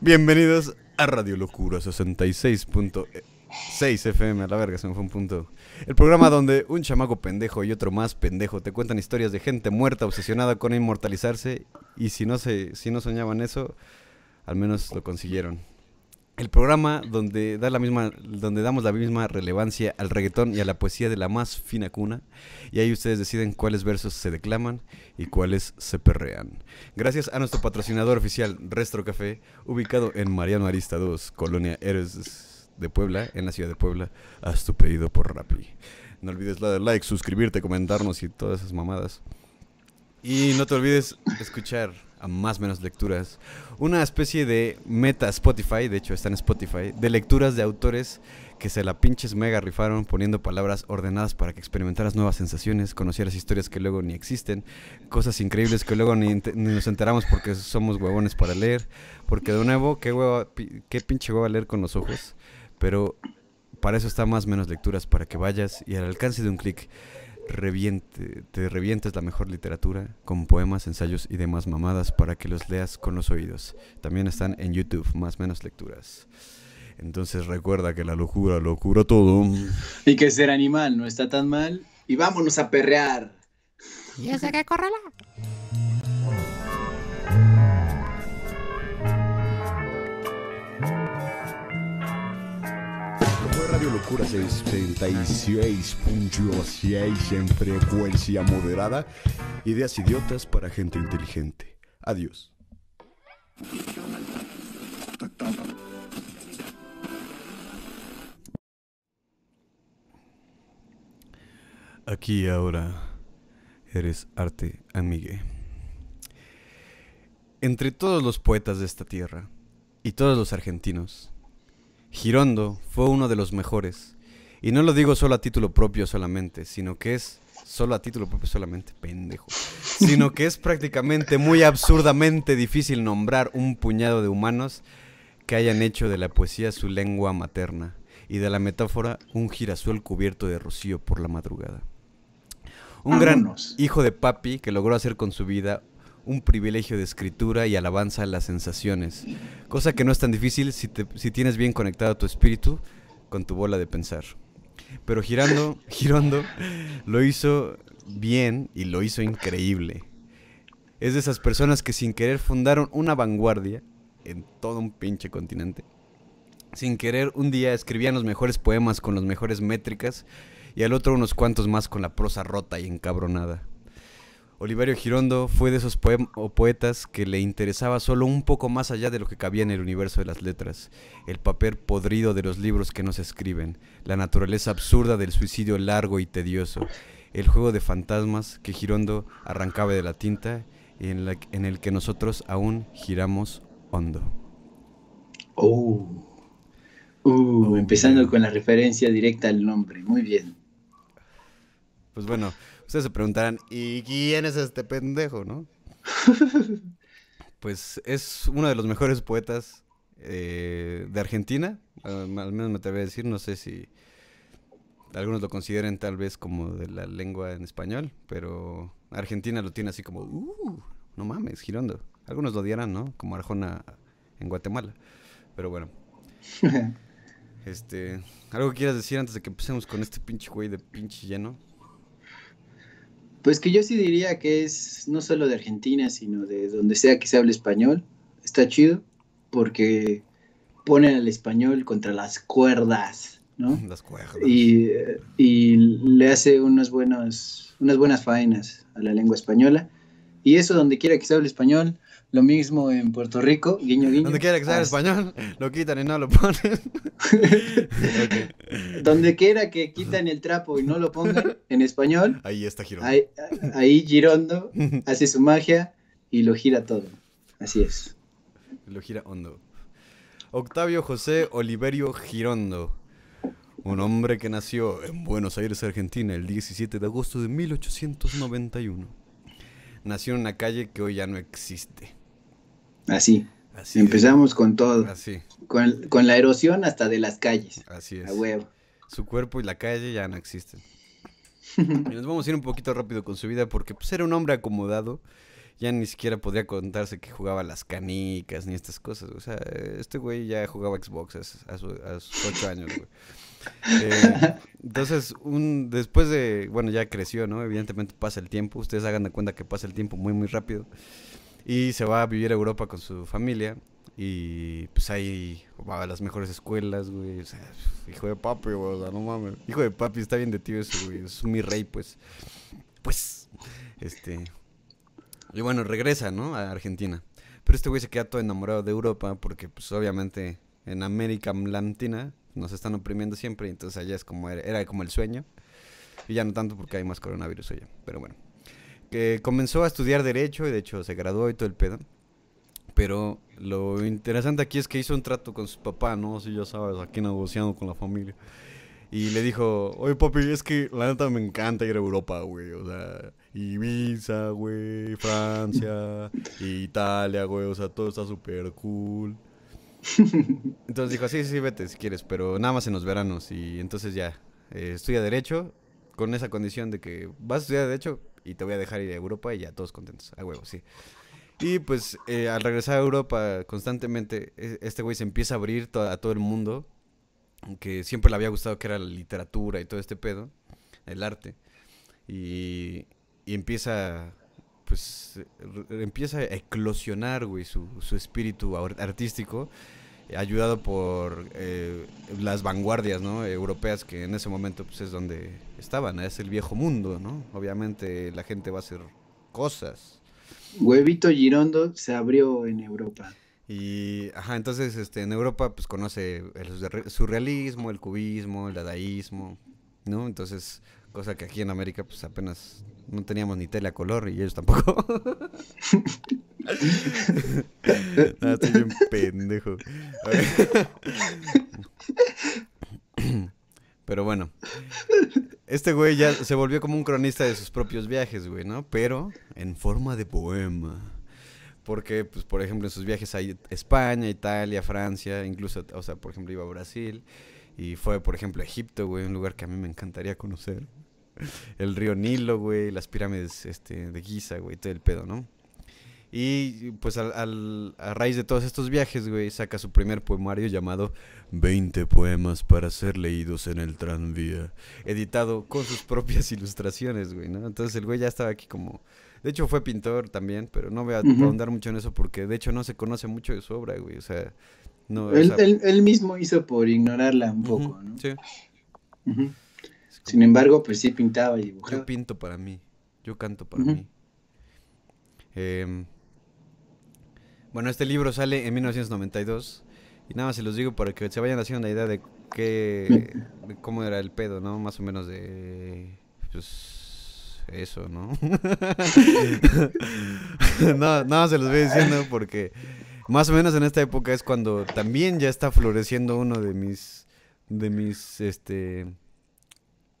Bienvenidos a Radio Locura 66.6 FM, a la verga, se me fue un punto. El programa donde un chamaco pendejo y otro más pendejo te cuentan historias de gente muerta obsesionada con inmortalizarse y si no, se, si no soñaban eso, al menos lo consiguieron. El programa donde, da la misma, donde damos la misma relevancia al reggaetón y a la poesía de la más fina cuna. Y ahí ustedes deciden cuáles versos se declaman y cuáles se perrean. Gracias a nuestro patrocinador oficial, Restro Café, ubicado en Mariano Arista 2, Colonia Héroes de Puebla, en la ciudad de Puebla. Haz tu pedido por Rappi. No olvides darle like, suscribirte, comentarnos y todas esas mamadas. Y no te olvides escuchar más menos lecturas. Una especie de meta Spotify, de hecho está en Spotify, de lecturas de autores que se la pinches mega rifaron poniendo palabras ordenadas para que experimentaras nuevas sensaciones, conocieras historias que luego ni existen, cosas increíbles que luego ni, nos enteramos porque somos huevones para leer, porque de nuevo, qué, qué pinche hueva leer con los ojos, pero para eso está más menos lecturas, para que vayas y al alcance de un clic reviente, te revientes la mejor literatura con poemas, ensayos y demás mamadas para que los leas con los oídos. También están en YouTube, más menos lecturas. Entonces recuerda que la locura lo cura todo. Y que ser animal no está tan mal. Y vámonos a perrear. Y ese que correla. Locura 66.6 en frecuencia moderada. Ideas idiotas para gente inteligente. Adiós. Aquí ahora eres arte amigue. Entre todos los poetas de esta tierra y todos los argentinos, Girondo fue uno de los mejores. Y no lo digo solo a título propio solamente, sino que es solo a título propio solamente, pendejo. Sino que es prácticamente muy absurdamente difícil nombrar un puñado de humanos que hayan hecho de la poesía su lengua materna y de la metáfora un girasol cubierto de rocío por la madrugada. Un gran hijo de papi que logró hacer con su vida un privilegio de escritura y alabanza a las sensaciones, cosa que no es tan difícil si, tienes bien conectado tu espíritu con tu bola de pensar. Pero Girando, Girondo lo hizo bien y lo hizo increíble. Es de esas personas que sin querer fundaron una vanguardia en todo un pinche continente. Sin querer un día escribían los mejores poemas con las mejores métricas y al otro unos cuantos más con la prosa rota y encabronada. Oliverio Girondo fue de esos poetas que le interesaba solo un poco más allá de lo que cabía en el universo de las letras, el papel podrido de los libros que no se escriben, la naturaleza absurda del suicidio largo y tedioso, el juego de fantasmas que Girondo arrancaba de la tinta y en, en el que nosotros aún giramos hondo. Oh. Uh, oh, empezando con la referencia directa al nombre, muy bien. Pues bueno, Ustedes se preguntarán, ¿y quién es este pendejo, no? pues es uno de los mejores poetas eh, de Argentina, al menos me atrevo a decir, no sé si algunos lo consideren tal vez como de la lengua en español, pero Argentina lo tiene así como, uh, no mames, Girondo. Algunos lo dirán, ¿no? Como Arjona en Guatemala. Pero bueno. este, ¿algo quieras decir antes de que empecemos con este pinche güey de pinche lleno? Pues que yo sí diría que es no solo de Argentina, sino de donde sea que se hable español. Está chido porque ponen al español contra las cuerdas, ¿no? Las cuerdas. Y, y le hace unas buenas, unas buenas faenas a la lengua española. Y eso donde quiera que se hable español, lo mismo en Puerto Rico, guiño, guiño. Donde quiera que sea español, lo quitan y no lo ponen. Donde quiera que quitan el trapo y no lo pongan en español. Ahí está Girondo. Ahí, Girondo hace su magia y lo gira todo. Así es. Lo gira hondo. Octavio José Oliverio Girondo. Un hombre que nació en Buenos Aires, Argentina, el 17 de agosto de 1891. Nació en una calle que hoy ya no existe. Así. Empezamos con todo. Así. Con, con, la erosión hasta de las calles. Así es. A huevo. Su cuerpo y la calle ya no existen. y nos vamos a ir un poquito rápido con su vida porque pues, era un hombre acomodado ya ni siquiera podría contarse que jugaba las canicas ni estas cosas. O sea, este güey ya jugaba Xbox a, a, su- a sus ocho años, güey. Eh, entonces, un, después de, bueno, ya creció, ¿no? Evidentemente pasa el tiempo, ustedes hagan de cuenta que pasa el tiempo muy, muy rápido. Y se va a vivir a Europa con su familia. Y pues ahí va a las mejores escuelas, güey. O sea, hijo de papi, güey. O sea, no mames. Hijo de papi, está bien de tío eso, güey. Es mi rey, pues. Pues. Este. Y bueno, regresa, ¿no? A Argentina. Pero este güey se queda todo enamorado de Europa porque, pues, obviamente, en América Latina nos están oprimiendo siempre. Entonces allá es como era, era como el sueño. Y ya no tanto porque hay más coronavirus allá. Pero bueno. Que comenzó a estudiar Derecho y de hecho se graduó y todo el pedo. Pero lo interesante aquí es que hizo un trato con su papá, ¿no? Así ya sabes, aquí negociando con la familia. Y le dijo, oye papi, es que la neta me encanta ir a Europa, güey. O sea, Ibiza, güey, Francia, Italia, güey. O sea, todo está súper cool. Entonces dijo, sí, sí, vete si quieres, pero nada más en los veranos. Y entonces ya, eh, estudia Derecho con esa condición de que vas a estudiar Derecho y te voy a dejar ir a Europa y ya todos contentos. A huevo, sí. Y pues eh, al regresar a Europa constantemente, e- este güey se empieza a abrir to- a todo el mundo, que siempre le había gustado que era la literatura y todo este pedo, el arte. Y, y empieza, pues, empieza a eclosionar, güey, su, su espíritu ar- artístico, ayudado por eh, las vanguardias, ¿no? Europeas que en ese momento, pues, es donde estaban, es el viejo mundo, ¿no? Obviamente la gente va a hacer cosas. Huevito Girondo se abrió en Europa. Y, ajá, entonces, este, en Europa, pues, conoce el surre- surrealismo, el cubismo, el dadaísmo, ¿no? Entonces, cosa que aquí en América, pues, apenas no teníamos ni tele a color y ellos tampoco. ah, estoy bien pendejo. Pero bueno, este güey ya se volvió como un cronista de sus propios viajes, güey, ¿no? Pero en forma de poema. Porque, pues, por ejemplo, en sus viajes a España, Italia, Francia, incluso, o sea, por ejemplo, iba a Brasil. Y fue, por ejemplo, a Egipto, güey, un lugar que a mí me encantaría conocer. El río Nilo, güey, las pirámides este, de Giza, güey, todo el pedo, ¿no? Y pues al, al- a raíz de todos estos viajes, güey, saca su primer poemario llamado 20 poemas para ser leídos en el tranvía, editado con sus propias ilustraciones, güey, ¿no? Entonces el güey ya estaba aquí como... De hecho fue pintor también, pero no voy a Ujú. ahondar mucho en eso porque de hecho no se conoce mucho de su obra, güey, o sea... No, o Él, sea, él- él mismo hizo por ignorarla un poco, ¿no? Sí. Sin embargo, pues sí pintaba y Yo dibujaba. pinto para mí. Yo canto para mí. Em, bueno, este libro sale en 1992. Y nada más se los digo para que se vayan haciendo una idea de qué. de cómo era el pedo, ¿no? Más o menos de. Pues. Eso, ¿no? no, nada más se los voy diciendo porque. Más o menos en esta época es cuando también ya está floreciendo uno de mis. De mis. Este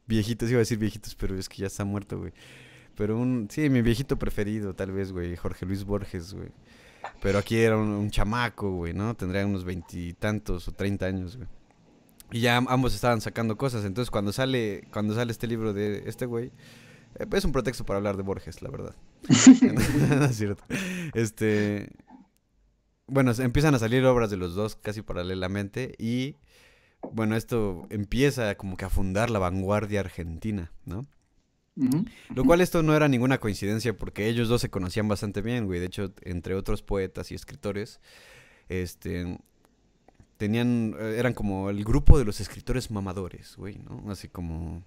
viejitos, iba a decir viejitos, pero es que ya está muerto, güey. Pero un, sí, mi viejito preferido, tal vez, güey, Jorge Luis Borges, güey. Pero aquí era un, un chamaco, güey, ¿no? Tendría unos veintitantos o treinta años, güey. Y ya am- ambos estaban sacando cosas. Entonces, cuando sale, cuando sale este libro de este güey, eh, es un pretexto para hablar de Borges, la verdad. no es cierto. Este. Bueno, empiezan a salir obras de los dos casi paralelamente. Y bueno, esto empieza como que a fundar la vanguardia argentina, ¿no? Lo cual esto no era ninguna coincidencia porque ellos dos se conocían bastante bien, güey. De hecho, entre otros poetas y escritores, este tenían eh, eran como el grupo de los escritores mamadores, güey, ¿no? Así como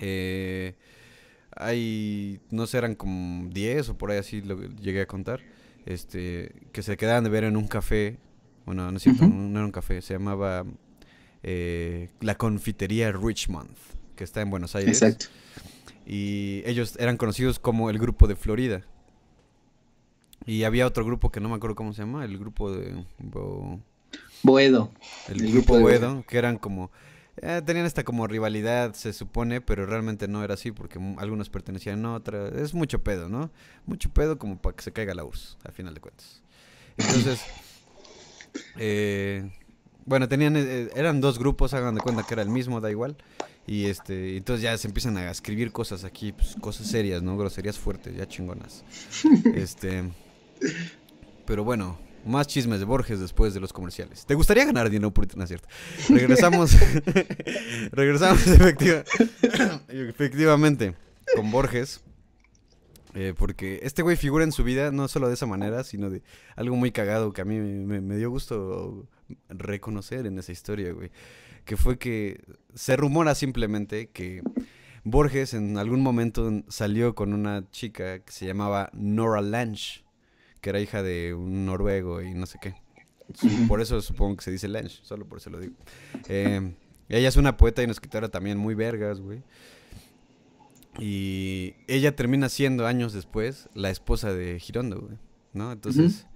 eh, hay no sé, eran como 10 o por ahí así lo llegué a contar, este que se quedaban de ver en un café, bueno, no es cierto, no era un café, se llamaba eh, la confitería Richmond, que está en Buenos Aires. Exacto. Y ellos eran conocidos como el grupo de Florida. Y había otro grupo que no me acuerdo cómo se llama, el grupo de... Bo- Boedo. el, El grupo grupo de Boedo, que eran como... eh, tenían esta como rivalidad, se supone, pero realmente no era así porque algunos pertenecían a otra. Es mucho pedo, ¿no? Mucho pedo como para que se caiga la URSS, al final de cuentas. Entonces, eh, Bueno, tenían, eh, eran dos grupos, hagan de cuenta que era el mismo, da igual. Y este, entonces ya se empiezan a escribir cosas aquí, pues, cosas serias, ¿no? Groserías fuertes, ya chingonas. este, pero bueno, más chismes de Borges después de los comerciales. ¿Te gustaría ganar dinero por internet, cierto? Regresamos, regresamos efectiva- efectivamente con Borges. eh, porque este güey figura en su vida no solo de esa manera, sino de algo muy cagado que a mí me, me- me dio gusto reconocer en esa historia, güey. Que fue que se rumora simplemente que Borges en algún momento salió con una chica que se llamaba Nora Lange, que era hija de un noruego y no sé qué. Por eso supongo que se dice Lange, solo por eso lo digo. Eh, ella es una poeta y una escritora también muy vergas, güey. Y ella termina siendo años después la esposa de Girondo, güey. ¿No? Entonces,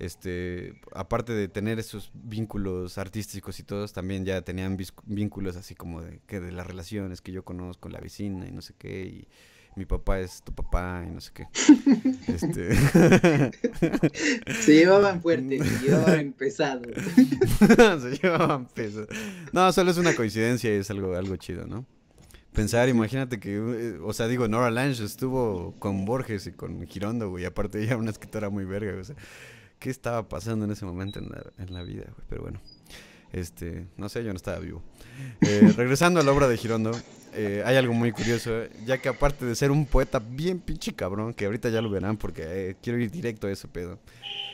este, aparte de tener esos vínculos artísticos y todos, también ya tenían vínculos así como de que de las relaciones que yo conozco, la vecina y no sé qué, y mi papá es tu papá y no sé qué. Este, Se llevaban fuerte, se llevaban pesado. Se llevaban peso. No, solo es una coincidencia y es algo, algo chido, ¿no? Pensar, imagínate que, eh, o sea, digo, Nora Lange estuvo con Borges y con Girondo, güey, aparte ella era una escritora muy verga, o sea, ¿qué estaba pasando en ese momento en la, en la vida, güey? Pero bueno, este, no sé, yo no estaba vivo. Eh, regresando a la obra de Girondo, eh, hay algo muy curioso, ya que aparte de ser un poeta bien pinche cabrón, que ahorita ya lo verán porque eh, quiero ir directo a ese pedo,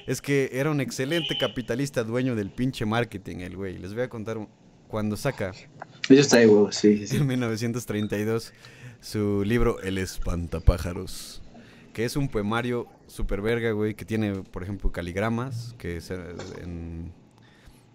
es que era un excelente capitalista dueño del pinche marketing, el güey. Les voy a contar cuando saca Eso está sí, sí, sí. en 1932 su libro El espantapájaros, que es un poemario super verga, güey, que tiene, por ejemplo, caligramas, que es, eh, en-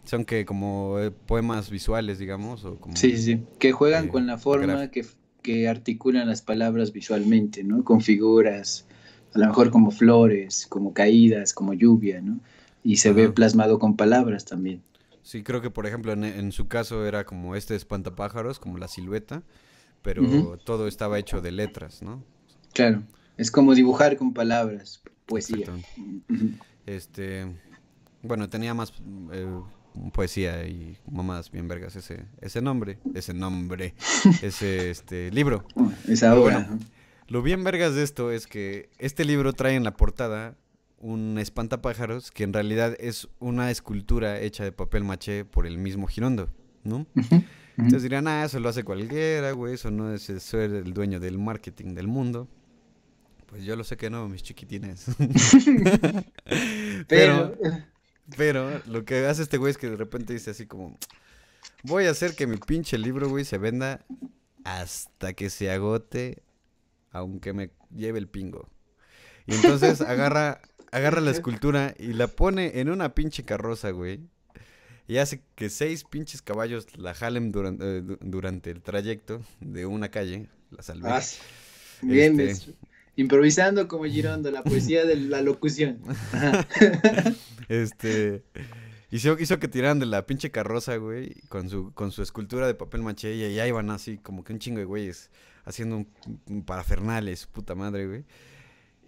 son que como eh, poemas visuales, digamos, o como Sí, sí. Que juegan Eh, con la forma que, que articulan las palabras visualmente, ¿no? Con figuras, a lo mejor como flores, como caídas, como lluvia, ¿no? Y se ve plasmado con palabras también. Sí, creo que por ejemplo en, en su caso era como este espantapájaros, como la silueta, pero todo estaba hecho de letras, ¿no? Claro, es como dibujar con palabras, poesía. Este, bueno, tenía más eh, poesía y mamadas bien vergas ese, ese nombre, ese nombre, ese este libro. Esa obra. Lo bien vergas de esto es que este libro trae en la portada un espantapájaros que en realidad es una escultura hecha de papel maché por el mismo Girondo, ¿no? Entonces dirían, ah, eso lo hace cualquiera, güey, eso no es ser el dueño del marketing del mundo. Pues yo lo sé que no, mis chiquitines. Pero, Pero lo que hace este güey es que de repente dice así como, voy a hacer que mi pinche libro, güey, se venda hasta que se agote, aunque me lleve el pingo. Y entonces agarra, agarra la escultura y la pone en una pinche carroza, güey. Y hace que seis pinches caballos la jalen durante, eh, du- durante el trayecto de una calle, la salve. Ah. Bien, Este- improvisando como Girondo, la poesía de la locución. Este. Hizo, hizo que tiraran de la pinche carroza, güey, con su, con su escultura de papel maché, y allá iban así, como que un chingo de güeyes, haciendo un, un parafernales, puta madre, güey.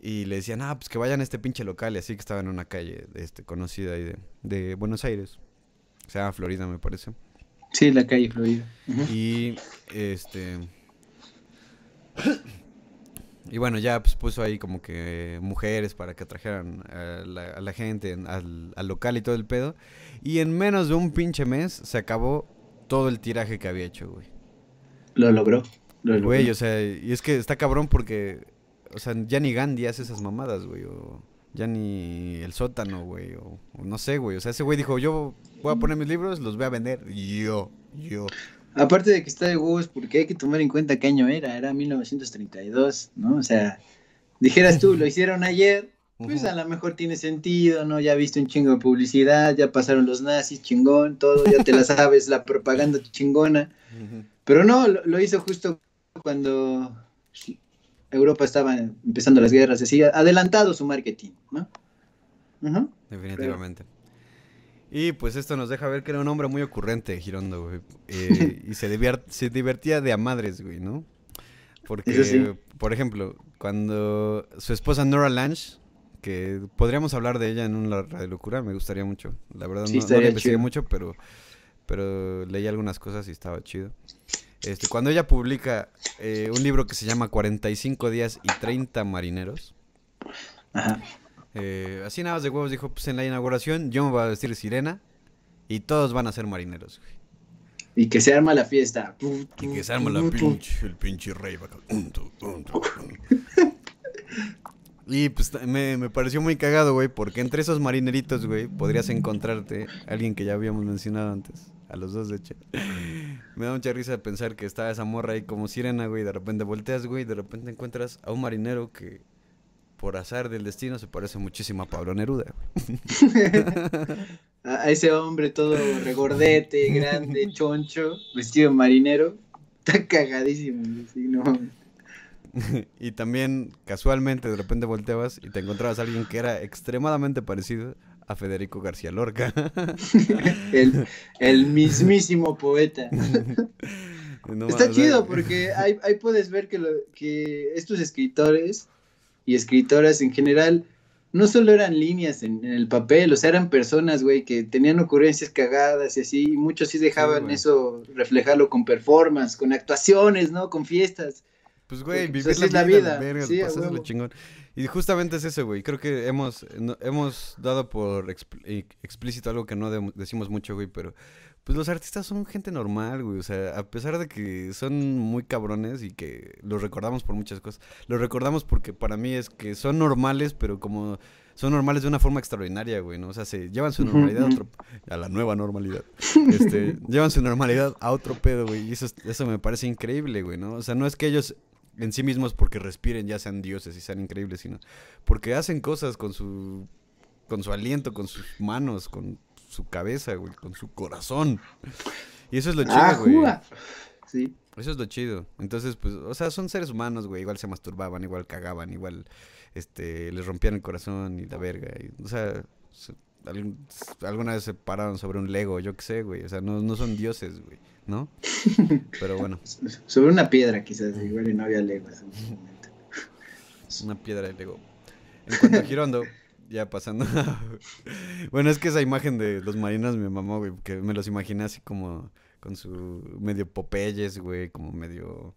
Y le decían, ah, pues que vayan a este pinche local, y así que estaba en una calle este, conocida ahí de, de Buenos Aires. O sea, Florida, me parece. Sí, la calle Florida. Y este. Y bueno, ya pues, puso ahí como que mujeres para que atrajeran a la, a la gente en- al, al local y todo el pedo. Y en menos de un pinche mes se acabó todo el tiraje que había hecho, güey. Lo logró. Lo logró. Güey, o sea, y es que está cabrón porque, o sea, ya ni Gandhi hace esas mamadas, güey, o ya ni el sótano, güey, o, o no sé, güey. O sea, ese güey dijo, yo voy a poner mis libros, los voy a vender. Yo, yo. Aparte de que está de huevos, porque hay que tomar en cuenta qué año era, era 1932, ¿no? O sea, dijeras tú, lo hicieron ayer, pues a lo mejor tiene sentido, ¿no? Ya viste un chingo de publicidad, ya pasaron los nazis, chingón, todo, ya te la sabes, la propaganda chingona. Pero no, lo, lo hizo justo cuando Europa estaba empezando las guerras, así, adelantado su marketing, ¿no? Definitivamente. Y pues esto nos deja ver que era un hombre muy ocurrente, Girondo, güey. Eh, y se, se divertía de a madres, güey, ¿no? Porque, sí. por ejemplo, cuando su esposa Nora Lange, que podríamos hablar de ella en una radio locura, me gustaría mucho. La verdad Sí, no, la investigué mucho, pero pero leí algunas cosas y estaba chido. Este, cuando ella publica eh, un libro que se llama 45 días y 30 marineros, Ajá. Eh, así nada más de huevos dijo, pues en la inauguración yo me voy a vestir sirena y todos van a ser marineros, güey. Y que se arma la fiesta. Y que se arma la pinche, el pinche rey. Y pues me, me pareció muy cagado, güey, porque entre esos marineritos, güey, podrías encontrarte a alguien que ya habíamos mencionado antes. A los dos, de hecho. Me da mucha risa pensar que estaba esa morra ahí como sirena, güey, y de repente volteas, güey, y de repente encuentras a un marinero que, por azar del destino, se parece muchísimo a Pablo Neruda. A ese hombre todo regordete, grande, choncho, vestido de marinero. Está cagadísimo. sí, no y también, casualmente, de repente volteabas y te encontrabas a alguien que era extremadamente parecido a Federico García Lorca. El, el mismísimo poeta. No Está chido porque ahí, ahí puedes ver que, lo- que estos escritores y escritoras en general no solo eran líneas en, en el papel, o sea, eran personas, güey, que tenían ocurrencias cagadas y así, y muchos sí dejaban eso reflejarlo con performance, con actuaciones, ¿no? Con fiestas. Pues, güey, pues, vivir así la es la vida, verga, Sí, chingón. Y justamente es eso, güey. Creo que hemos, no- hemos dado por eh, explícito algo que no de- decimos mucho, güey, pero pues los artistas son gente normal, güey. O sea, a pesar de que son muy cabrones y que los recordamos por muchas cosas, los recordamos porque para mí es que son normales, pero como son normales de una forma extraordinaria, güey, ¿no? O sea, se llevan su normalidad a, otro, a la nueva normalidad. Este, llevan su normalidad a otro pedo, güey. Y eso, es- eso me parece increíble, güey, ¿no? O sea, no es que ellos en sí mismos porque respiren ya sean dioses y sean increíbles, sino porque hacen cosas con su con su aliento, con sus manos, con su cabeza, güey, con su corazón. Y eso es lo chido, Ah, güey. Sí. Eso es lo chido. Entonces, pues, o sea, son seres humanos, güey. Igual se masturbaban, igual cagaban, igual, este, les rompían el corazón y la verga. y, o sea, se- algún- alguna vez se pararon sobre un Lego, yo qué sé, güey. O sea, no, no son dioses, güey, ¿no? Pero bueno, Sobre una piedra, quizás, igual y no había leguas en ese momento. una piedra de Lego. En cuanto a Girondo, ya pasando. bueno, es que esa imagen de los marinos me mamó, güey, que me los imaginé así como con su medio Popeyes, güey, como medio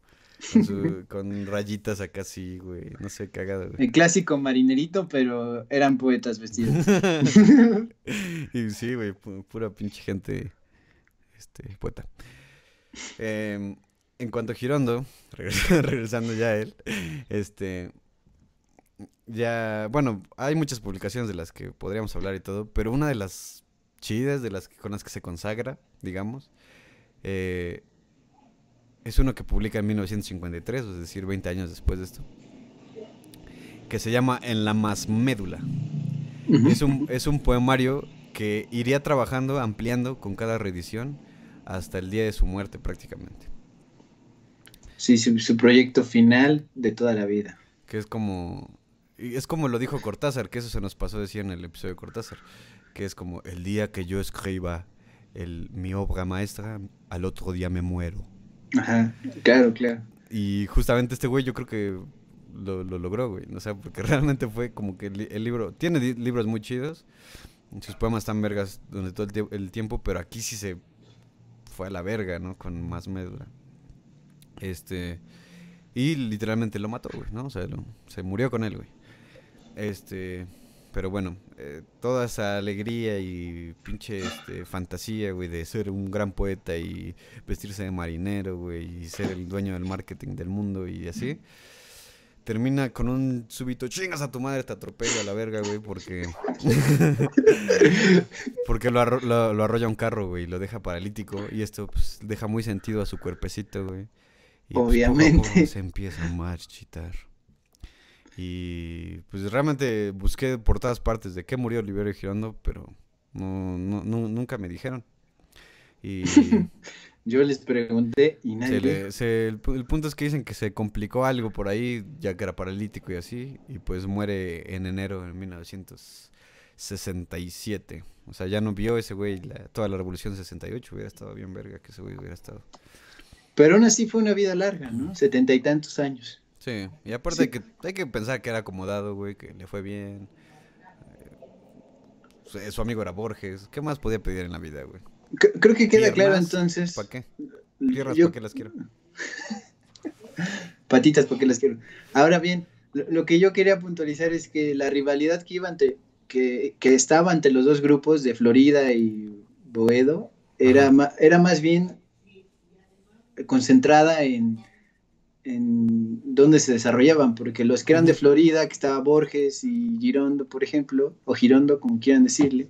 con, su- con rayitas acá así, güey, no sé, cagado, güey. El clásico marinerito, pero eran poetas vestidos. y sí, güey, pu- pura pinche gente, este, poeta. Em, en cuanto a Girondo, regres- regresando ya a él, este, ya, bueno, hay muchas publicaciones de las que podríamos hablar y todo, pero una de las chidas, de las que, con las que se consagra, digamos, eh, es uno que publica en 1953, es decir, 20 años después de esto, que se llama En la más médula. Es un, es un poemario que iría trabajando, ampliando con cada reedición hasta el día de su muerte prácticamente. Sí, su, su proyecto final de toda la vida. Que es como... y Es como lo dijo Cortázar, que eso se nos pasó decir en el episodio de Cortázar. Que es como el día que yo escriba el, mi obra maestra, al otro día me muero. Ajá, claro, claro. Y justamente este güey yo creo que lo, lo logró, güey. O sea, porque realmente fue como que el, li- el libro... Tiene libros muy chidos. Sus poemas están vergas durante todo el, el tiempo, pero aquí sí se fue a la verga, ¿no? Con más médula. Este... Y literalmente lo mató, güey, ¿no? O sea, lo- se murió con él, güey. Este... Pero bueno, eh, toda esa alegría y pinche este, fantasía, güey, de ser un gran poeta y vestirse de marinero, güey, y ser el dueño del marketing del mundo y así. Termina con un súbito, chingas a tu madre, te atropello a la verga, güey, porque... porque lo, arro- lo, lo arrolla un carro, güey, y lo deja paralítico. Y esto, pues, deja muy sentido a su cuerpecito, güey. Y, pues, poco a Obviamente. poco se empieza a marchitar. Y pues realmente busqué por todas partes de qué murió Oliverio Girondo, pero no, no, no- nunca me dijeron. Y Yo les pregunté y nadie se le- se- el, pu- el punto es que dicen que se complicó algo por ahí, ya que era paralítico y así, y pues muere en enero de 1967. O sea, ya no vio ese güey la- toda la revolución de 68, hubiera estado bien verga que ese güey hubiera estado. Pero aún así fue una vida larga, ¿no? Setenta y tantos años. Sí, y aparte Sí. hay, que, hay que pensar que era acomodado, güey, que le fue bien. Eh, su- amigo era Borges. ¿Qué más podía pedir en la vida, güey? C- Creo que queda claro entonces. ¿Para qué? Tierras, yo- ¿para qué las quiero? Patitas, porque las quiero. Ahora bien, lo, que yo quería puntualizar es que la rivalidad que iba ante, que, que estaba ante los dos grupos de Florida y Boedo era, ma- era más bien concentrada en, en dónde se desarrollaban, porque los que eran de Florida, que estaba Borges y Girondo, por ejemplo, o Girondo, como quieran decirle,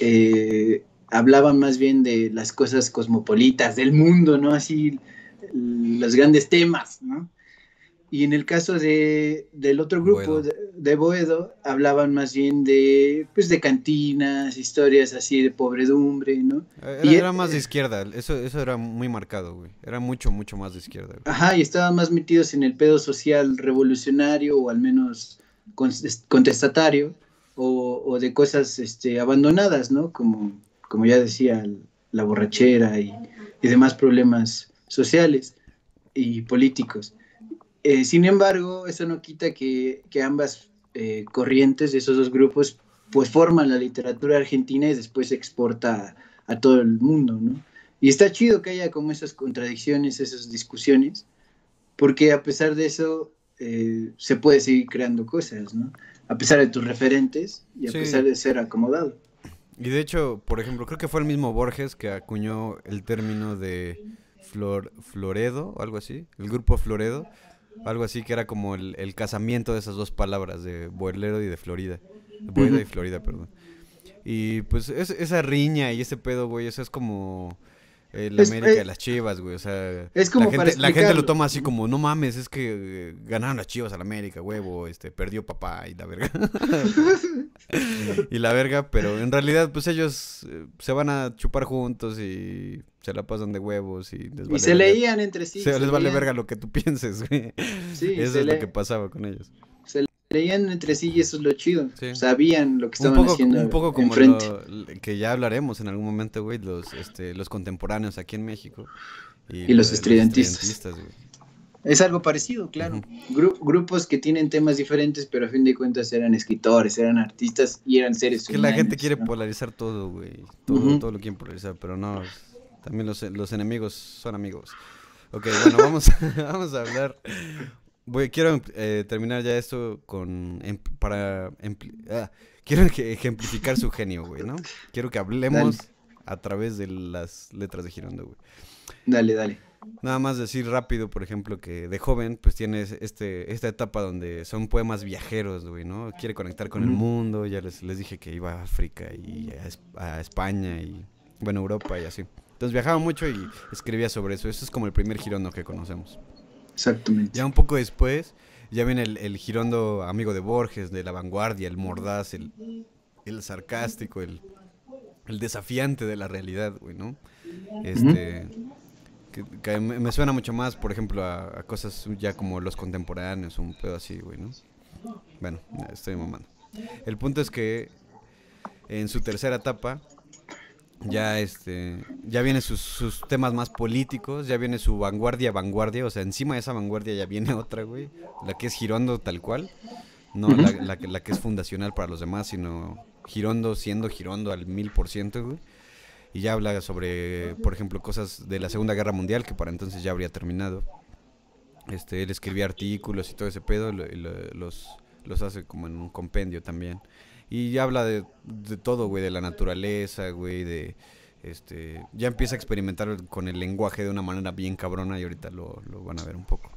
eh, hablaban más bien de las cosas cosmopolitas del mundo, ¿no? Así, los grandes temas, ¿no? Y en el caso de, del otro grupo, Boedo. De, de Boedo, hablaban más bien de, pues, de cantinas, historias así de pobredumbre, ¿no? Era, Y- era más de izquierda, eso, eso era muy marcado, güey. Era mucho, mucho más de izquierda, güey. Ajá, y estaban más metidos en el pedo social revolucionario o al menos con- contestatario o, o de cosas este, abandonadas, ¿no? Como, como ya decía, la borrachera y, y demás problemas sociales y políticos. Eh, sin embargo, eso no quita que, que ambas eh, corrientes de esos dos grupos pues forman la literatura argentina y después se exporta a, a todo el mundo, ¿no? Y está chido que haya como esas contradicciones, esas discusiones, porque a pesar de eso eh, se puede seguir creando cosas, ¿no? A pesar de tus referentes y a Sí. pesar de ser acomodado. Y de hecho, por ejemplo, creo que fue el mismo Borges que acuñó el término de flor, Floredo, o algo así, el grupo Floredo, algo así que era como el, el casamiento de esas dos palabras, de Boerlero y de Florida. Boedo y. Florida, perdón. Y pues es- esa riña y ese pedo, güey, eso es como eh, la Es- América eh, de las Chivas, güey. O sea, es como la, gente, la gente lo toma así como, no mames, es que eh, ganaron las Chivas a la América, huevo, este, perdió papá y la verga. y la verga, pero en realidad, pues ellos eh, se van a chupar juntos y se la pasan de huevos y les Y se verga. leían entre sí. Se- se les vale verga lo que tú pienses, güey. Sí, Eso es lo que pasaba con ellos. Leían entre sí y eso es lo chido. Sí. Sabían lo que Un estaban poco, haciendo un poco como lo- que ya hablaremos en algún momento, güey, los, este, los contemporáneos aquí en México. Y los estudiantistas. güey. Es algo parecido, claro. Gru- grupos que tienen temas diferentes, pero a fin de cuentas eran escritores, eran artistas y eran seres Es que la gente humanos, quiere ¿no? polarizar todo, güey. Todo, todo lo quieren polarizar, pero no. También los, los enemigos son amigos. Ok, bueno, vamos, vamos a hablar. Voy, quiero eh, terminar ya esto con. em- para. ah, quiero que- ejemplificar su genio, güey, ¿no? Quiero que hablemos Dale. a través de las letras de Girondo, güey. Dale, dale. Nada más decir rápido, por ejemplo, que de joven, pues tienes este, esta etapa donde son poemas viajeros, güey, ¿no? Quiere conectar con el mundo, ya les, les dije que iba a África y a, a España y, bueno, Europa y así. Entonces viajaba mucho y escribía sobre eso. Eso es como el primer Girondo que conocemos. Exactamente. Ya un poco después, ya viene el, el Girondo amigo de Borges, de la vanguardia, el mordaz, el, el sarcástico, el, el desafiante de la realidad, güey, ¿no? Este. Que, que me, me suena mucho más, por ejemplo, a, a cosas ya como los contemporáneos, un pedo así, güey, ¿no? Bueno, estoy mamando. El punto es que en su tercera etapa ya este ya vienen sus, sus temas más políticos, ya viene su vanguardia, vanguardia, o sea, encima de esa vanguardia ya viene otra, güey, la que es Girondo tal cual, no la, la que- la que es fundacional para los demás, sino Girondo siendo Girondo al mil por ciento, güey. Y ya habla sobre, por ejemplo, cosas de la Segunda Guerra Mundial, que para entonces ya habría terminado. Este, él escribía artículos y todo ese pedo, lo- lo- los, los hace como en un compendio también. Y ya habla de, de todo, güey, de la naturaleza, güey, de... Este, ya empieza a experimentar con el lenguaje de una manera bien cabrona y ahorita lo, lo van a ver un poco.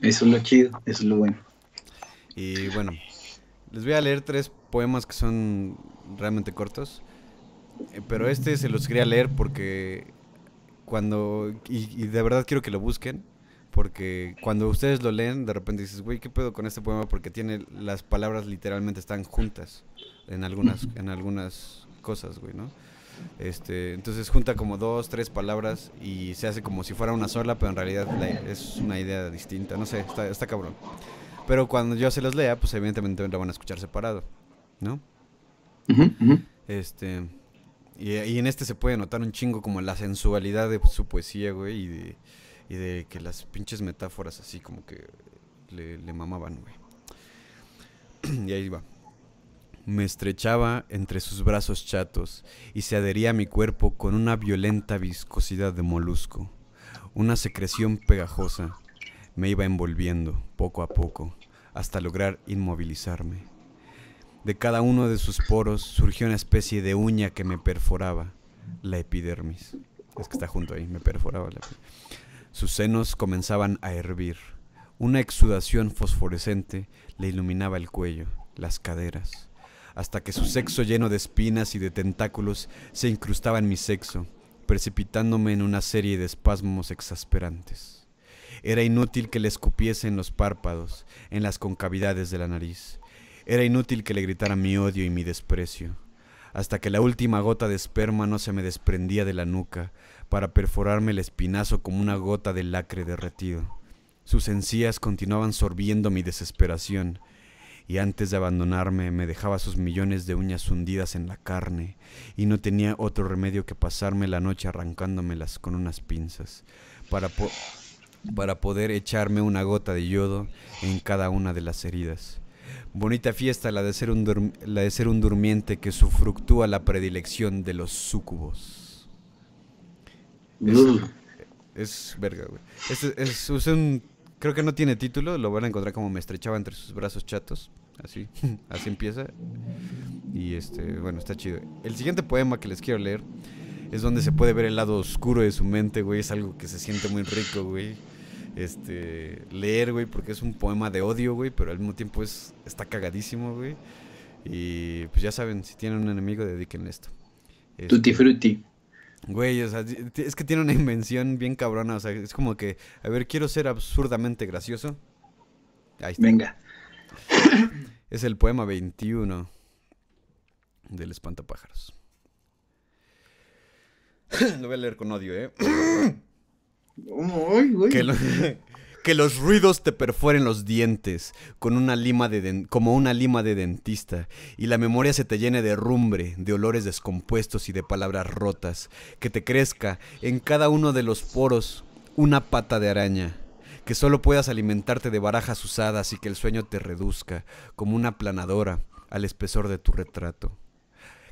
Eso es lo chido, eso es lo bueno. Y bueno, les voy a leer tres poemas que son realmente cortos. eh, Pero este se los quería leer porque cuando... Y, y de verdad quiero que lo busquen. Porque cuando ustedes lo leen, de repente dices, güey, ¿qué pedo con este poema? Porque tiene las palabras literalmente están juntas en algunas, en algunas cosas, güey, ¿no? Este, entonces junta como dos, tres palabras y se hace como si fuera una sola, pero en realidad la- es una idea distinta. No sé, está, está cabrón. Pero cuando yo se los lea, pues evidentemente lo van a escuchar separado, ¿no? Este. Y, y en este se puede notar un chingo como la sensualidad de su poesía, güey, y de, y de que las pinches metáforas así como que le, mamaban, güey. y ahí va. Me estrechaba entre sus brazos chatos y se adhería a mi cuerpo con una violenta viscosidad de molusco. Una secreción pegajosa me iba envolviendo poco a poco hasta lograr inmovilizarme. De cada uno de sus poros surgió una especie de uña que me perforaba, la epidermis. Es que está junto ahí, me perforaba la Sus senos comenzaban a hervir. Una exudación fosforescente le iluminaba el cuello, las caderas, hasta que su sexo lleno de espinas y de tentáculos se incrustaba en mi sexo, precipitándome en una serie de espasmos exasperantes. Era inútil que le escupiese en los párpados, en las concavidades de la nariz. Era inútil que le gritara mi odio y mi desprecio, hasta que la última gota de esperma no se me desprendía de la nuca para perforarme el espinazo como una gota de lacre derretido. Sus encías continuaban sorbiendo mi desesperación, y antes de abandonarme me dejaba sus millones de uñas hundidas en la carne, y no tenía otro remedio que pasarme la noche arrancándomelas con unas pinzas, para, para poder echarme una gota de yodo en cada una de las heridas. Bonita fiesta la de ser un, la de ser un durmiente que sufructúa la predilección de los súcubos. Es, verga, güey. Es, es, un Creo que no tiene título, lo van a encontrar como me estrechaba entre sus brazos chatos. Así, así empieza. Y este, bueno, está chido. El siguiente poema que les quiero leer es donde se puede ver el lado oscuro de su mente, güey. Es algo que se siente muy rico, güey. Este, leer, güey, porque es un poema de odio, güey, pero al mismo tiempo es, está cagadísimo, güey. Y pues ya saben, si tienen un enemigo, dediquen esto. Tutti este, frutti. Güey, o sea, es que tiene una invención bien cabrona. O sea, es como que, a ver, quiero ser absurdamente gracioso. Ahí está. Venga. Es el poema 21 del espantapájaros. Lo voy a leer con odio, ¿eh? Ay, güey. Que, lo, que los ruidos te perforen los dientes con una lima de como una lima de dentista y la memoria se te llene de rumbre, de olores descompuestos y de palabras rotas, que te crezca en cada uno de los poros una pata de araña, que solo puedas alimentarte de barajas usadas y que el sueño te reduzca como una planadora al espesor de tu retrato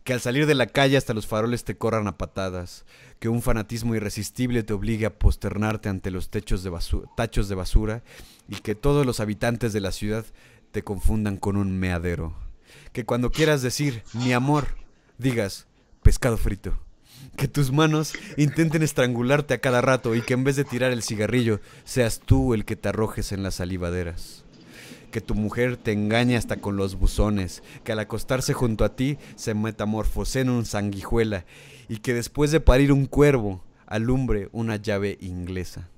que al salir de la calle hasta los faroles te corran a patadas, que un fanatismo irresistible te obligue a posternarte ante los techos de tachos de basura y que todos los habitantes de la ciudad te confundan con un meadero. Que cuando quieras decir mi amor, digas pescado frito. Que tus manos intenten estrangularte a cada rato y que en vez de tirar el cigarrillo, seas tú el que te arrojes en las salivaderas que tu mujer te engañe hasta con los buzones, que al acostarse junto a ti se metamorfose en un sanguijuela y que después de parir un cuervo alumbre una llave inglesa.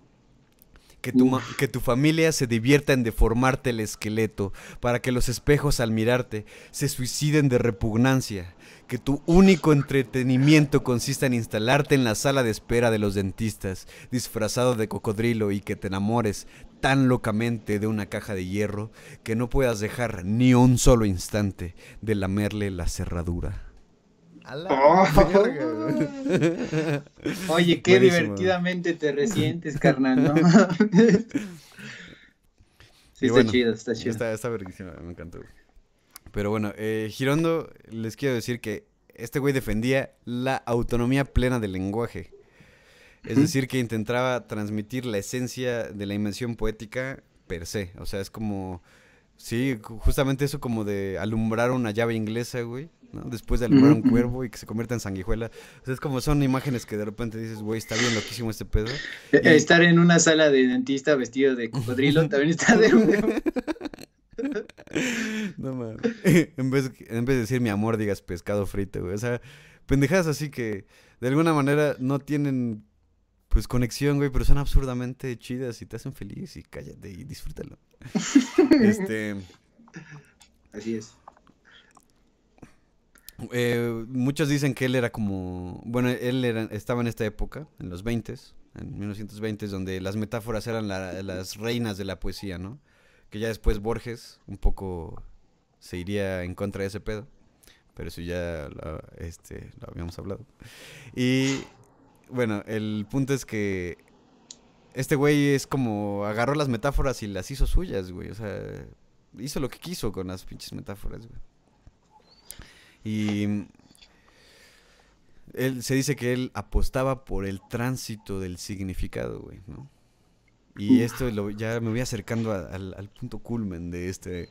Que tu, que tu, familia se divierta en deformarte el esqueleto para que los espejos al mirarte se suiciden de repugnancia. Que tu único entretenimiento consista en instalarte en la sala de espera de los dentistas, disfrazado de cocodrilo y que te enamores tan locamente de una caja de hierro que no puedas dejar ni un solo instante de lamerle la cerradura. Oh. Oye, qué divertidamente te resientes, carnal, ¿no? sí, está chido, está chido. Está, está verguísima, me encantó. Pero bueno, eh, Girondo, les quiero decir que este güey defendía la autonomía plena del lenguaje. Es decir, que intentaba transmitir la esencia de la invención poética per se. O sea, es como. Sí, justamente eso como de alumbrar una llave inglesa, güey. ¿no? Después de alumbrar un cuervo y que se convierta en sanguijuela. O sea, es como son imágenes que de repente dices, güey, está bien loquísimo este pedo. E, estar en una sala de dentista vestido de cocodrilo también está de... no mames. En vez, en vez de decir mi amor, digas pescado frito, güey. O sea, pendejadas así que de alguna manera no tienen pues conexión, güey, pero son absurdamente chidas y te hacen feliz y cállate y disfrútalo. este. Así es. Eh, muchos dicen que él era como. Bueno, él era, estaba en esta época, en los 20 en 1920 donde las metáforas eran las reinas de la poesía, ¿no? Que ya después Borges un poco se iría en contra de ese pedo. Pero eso ya este, lo habíamos hablado. Y bueno, el punto es que este güey es como agarró las metáforas y las hizo suyas, güey. O sea, hizo lo que quiso con las pinches metáforas, güey. Y él se dice que él apostaba por el tránsito del significado, güey, ¿no? Y esto lo- ya me voy acercando a- al punto culmen de este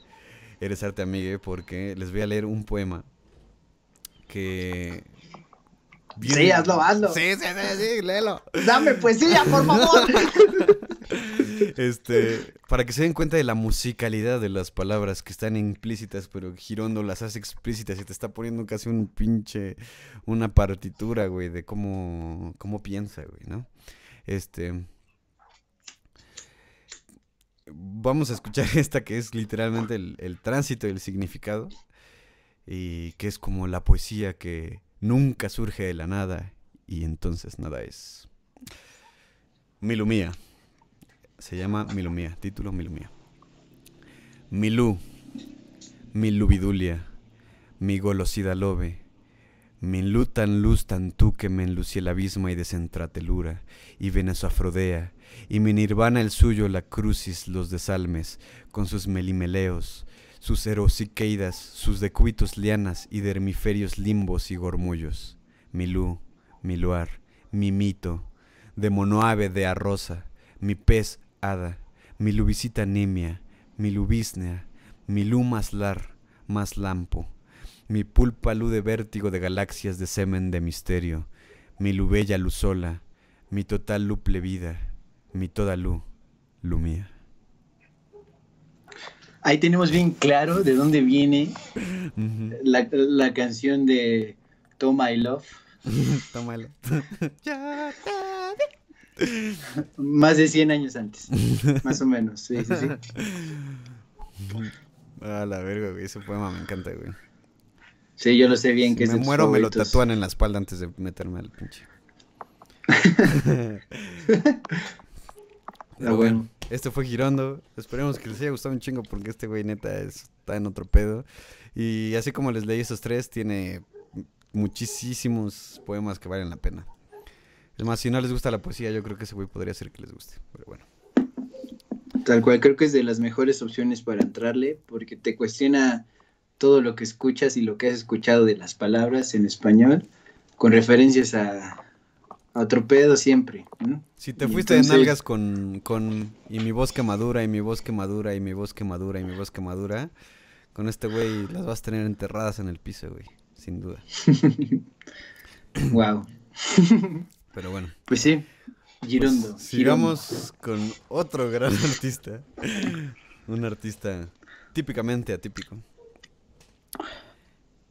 Eres Arte Amigue porque les voy a leer un poema que... Sí, hazlo, hazlo. Sí, sí, sí, sí, léelo. Dame poesía, por favor. Este, para que se den cuenta de la musicalidad de las palabras que están implícitas, pero Girondo las hace explícitas y te está poniendo casi un pinche, una partitura, güey, de cómo, cómo piensa, güey, ¿no? Este, vamos a escuchar esta que es literalmente el, el tránsito del significado y que es como la poesía que nunca surge de la nada y entonces nada es. Milumía. Se llama Milumía, título Milumía. Milú, mi lubidulia, mi golosida lobe, mi luz tan luz tan tú que me enlucí el abismo y desentratelura, y Afrodea, y mi nirvana el suyo la crucis los desalmes, con sus melimeleos, sus erosiqueidas, sus decúbitos lianas y dermiferios limbos y gormullos. Milú, mi luar, mi mito, de monoave de arrosa, mi pez hada, mi lubicita nimia, mi lubisnea, mi lu maslar, más lampo, mi pulpa lu de vértigo de galaxias de semen de misterio, mi lu bella luz sola, mi total lu plebida, mi toda lu, lu mía. Ahí tenemos bien claro de dónde viene la, la canción de Toma I Love. Tómalo. Ya Más de 100 años antes. Más o menos. Sí, sí, sí. A la verga, güey. Ese poema me encanta, güey. Sí, yo lo sé bien Si que es me de tus muero, me lo tatúan en la espalda antes de meterme al pinche. Pero Ah, bueno, bueno. Este fue Girondo. Esperemos que les haya gustado un chingo porque este güey neta es- está en otro pedo. Y así como les leí esos tres, tiene muchísimos poemas que valen la pena. Es más, si no les gusta la poesía, yo creo que ese güey podría ser que les guste. Pero bueno. Tal cual, creo que es de las mejores opciones para entrarle, porque te cuestiona todo lo que escuchas y lo que has escuchado de las palabras en español, con referencias a, a otro pedo siempre. ¿no? Si te Y fuiste entonces- de nalgas con, con y mi voz que madura, y mi voz que madura, y mi voz que madura, y mi voz que madura, con este güey las vas a tener enterradas en el piso, güey. Sin duda. Wow. Pero bueno. Pues sí, Girondo. Pues, sigamos con otro gran artista. Un artista típicamente atípico.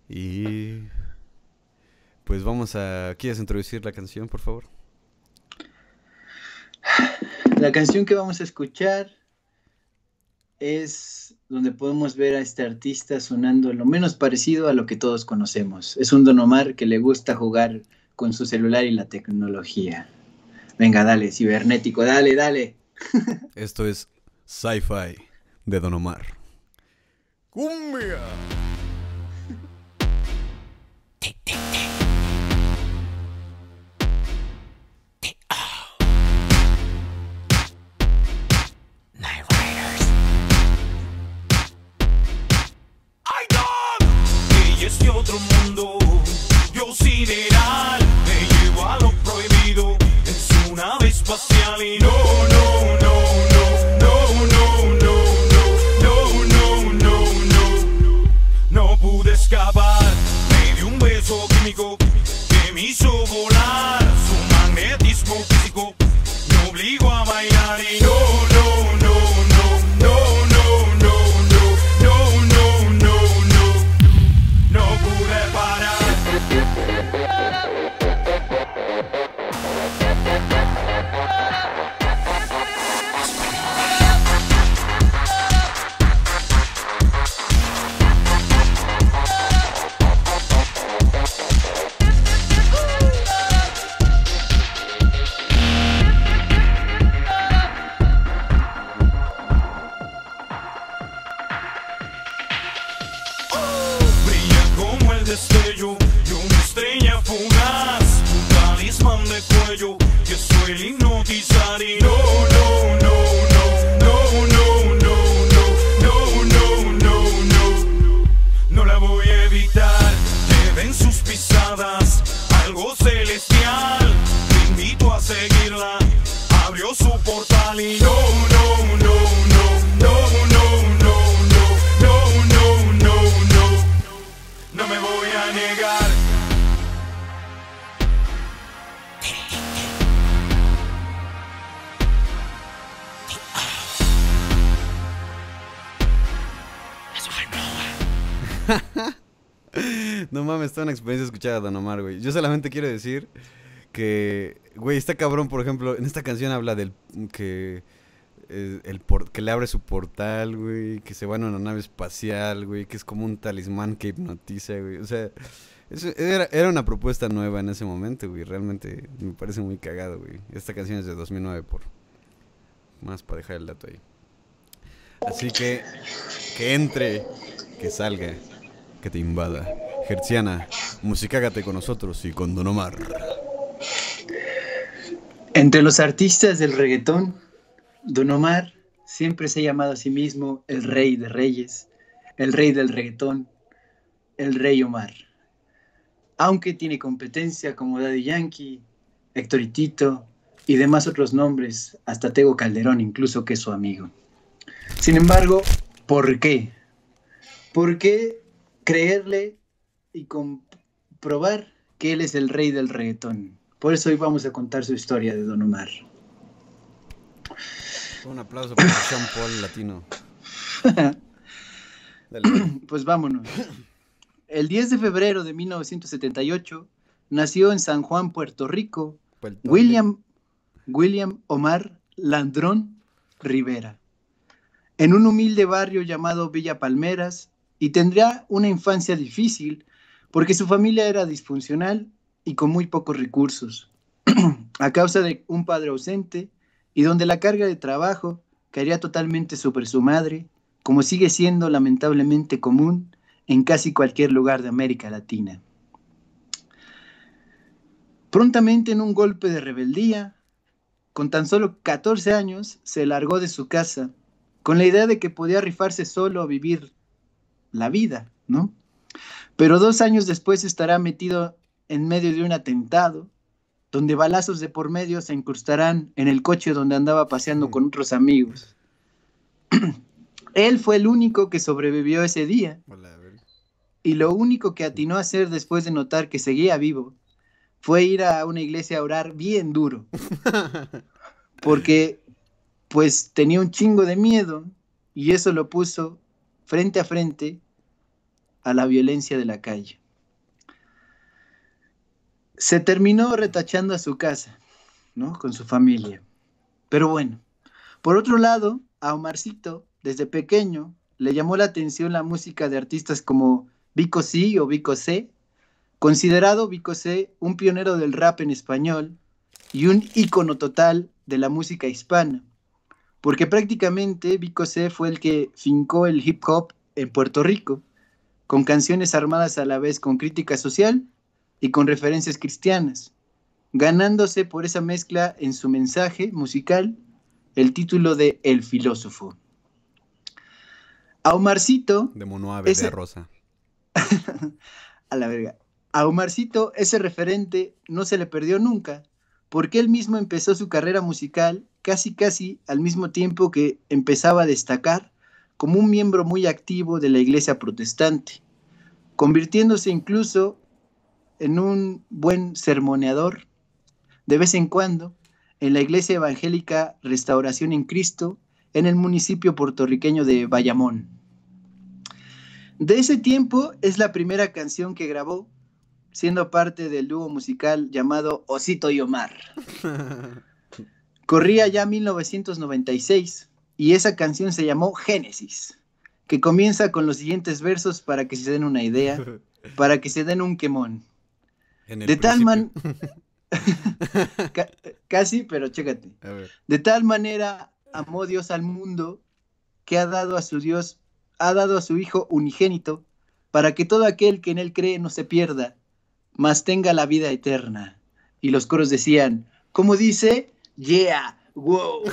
Y pues vamos a... ¿Quieres introducir la canción, por favor? La canción que vamos a escuchar es donde podemos ver a este artista sonando lo menos parecido a lo que todos conocemos. Es un Don Omar que le gusta jugar con su celular y la tecnología. Venga, dale, cibernético, dale, dale. Esto es Sci-Fi de Don Omar. ¡Cumbia! Marcialino. Quiero decir que, güey, está cabrón, por ejemplo, en esta canción habla del que eh, el que le abre su portal, güey, que se va en una nave espacial, güey, que es como un talismán que hipnotiza, güey. O sea, eso era, era una propuesta nueva en ese momento, güey. Realmente me parece muy cagado, güey. Esta canción es de 2009, por más para dejar el dato ahí. Así que que entre, que salga, que te invada. Gerciana, musicágate con nosotros y con Don Omar. Entre los artistas del reggaetón, Don Omar siempre se ha llamado a sí mismo el rey de reyes, el rey del reggaetón, el rey Omar. Aunque tiene competencia como Daddy Yankee, Héctor y Tito y demás otros nombres, hasta Tego Calderón incluso que es su amigo. Sin embargo, ¿por qué? ¿Por qué creerle y comprobar que él es el rey del reggaetón? Por eso hoy vamos a contar su historia de Don Omar. Un aplauso para Sean Paul Latino. Pues vámonos. El 10 de febrero de 1978 nació en San Juan, Puerto Rico, Puerto William, William Omar Landrón Rivera, en un humilde barrio llamado Villa Palmeras, y tendría una infancia difícil porque su familia era disfuncional y con muy pocos recursos, a causa de un padre ausente y donde la carga de trabajo caería totalmente sobre su madre, como sigue siendo lamentablemente común en casi cualquier lugar de América Latina. Prontamente en un golpe de rebeldía, con tan solo 14 años, se largó de su casa, con la idea de que podía rifarse solo a vivir la vida, ¿no? Pero dos años después estará metido en medio de un atentado, donde balazos de por medio se incrustarán en el coche donde andaba paseando con otros amigos. Él fue el único que sobrevivió ese día y lo único que atinó a hacer después de notar que seguía vivo fue ir a una iglesia a orar bien duro. Porque pues tenía un chingo de miedo y eso lo puso frente a frente a la violencia de la calle. Se terminó retachando a su casa, ¿no? Con su familia. Pero bueno, por otro lado, a Omarcito, desde pequeño, le llamó la atención la música de artistas como Vico C o Vico C, considerado Vico C un pionero del rap en español y un ícono total de la música hispana, porque prácticamente Vico C fue el que fincó el hip hop en Puerto Rico, con canciones armadas a la vez con crítica social y con referencias cristianas, ganándose por esa mezcla en su mensaje musical el título de El filósofo. A Omarcito, De Monoave Ese- de Rosa. a la verga. A Omarcito ese referente no se le perdió nunca, porque él mismo empezó su carrera musical casi casi al mismo tiempo que empezaba a destacar como un miembro muy activo de la iglesia protestante, convirtiéndose incluso en un buen sermoneador de vez en cuando en la iglesia evangélica Restauración en Cristo en el municipio puertorriqueño de Bayamón. De ese tiempo es la primera canción que grabó, siendo parte del dúo musical llamado Osito y Omar. Corría ya 1996 y esa canción se llamó Génesis, que comienza con los siguientes versos para que se den una idea, para que se den un quemón. De tal man... principio. Ca- casi, pero chécate. A ver. De tal manera amó Dios al mundo que ha dado a su Dios, ha dado a su Hijo unigénito, para que todo aquel que en él cree no se pierda, mas tenga la vida eterna. Y los coros decían, ¿cómo dice? Yeah, wow.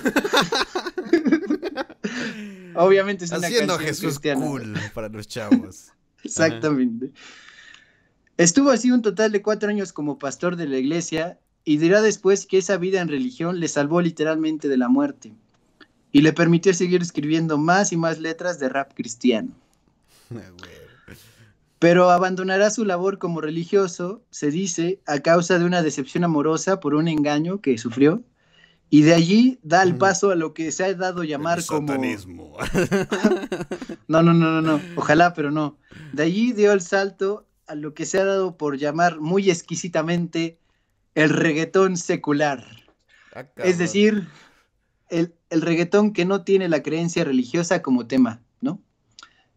Obviamente es una Haciendo canción Jesús cristiana. cool para los chavos. Exactamente. Estuvo así un total de cuatro años como pastor de la iglesia y dirá después que esa vida en religión le salvó literalmente de la muerte y le permitió seguir escribiendo más y más letras de rap cristiano. Ah. Pero abandonará su labor como religioso, se dice, a causa de una decepción amorosa por un engaño que sufrió, y de allí da el paso a lo que se ha dado a llamar El como... satanismo. No, no, no, no, no, ojalá, pero no. De allí dio el salto a lo que se ha dado por llamar muy exquisitamente el reggaetón secular. Ah, Es decir, el, el reggaetón que no tiene la creencia religiosa como tema, ¿no?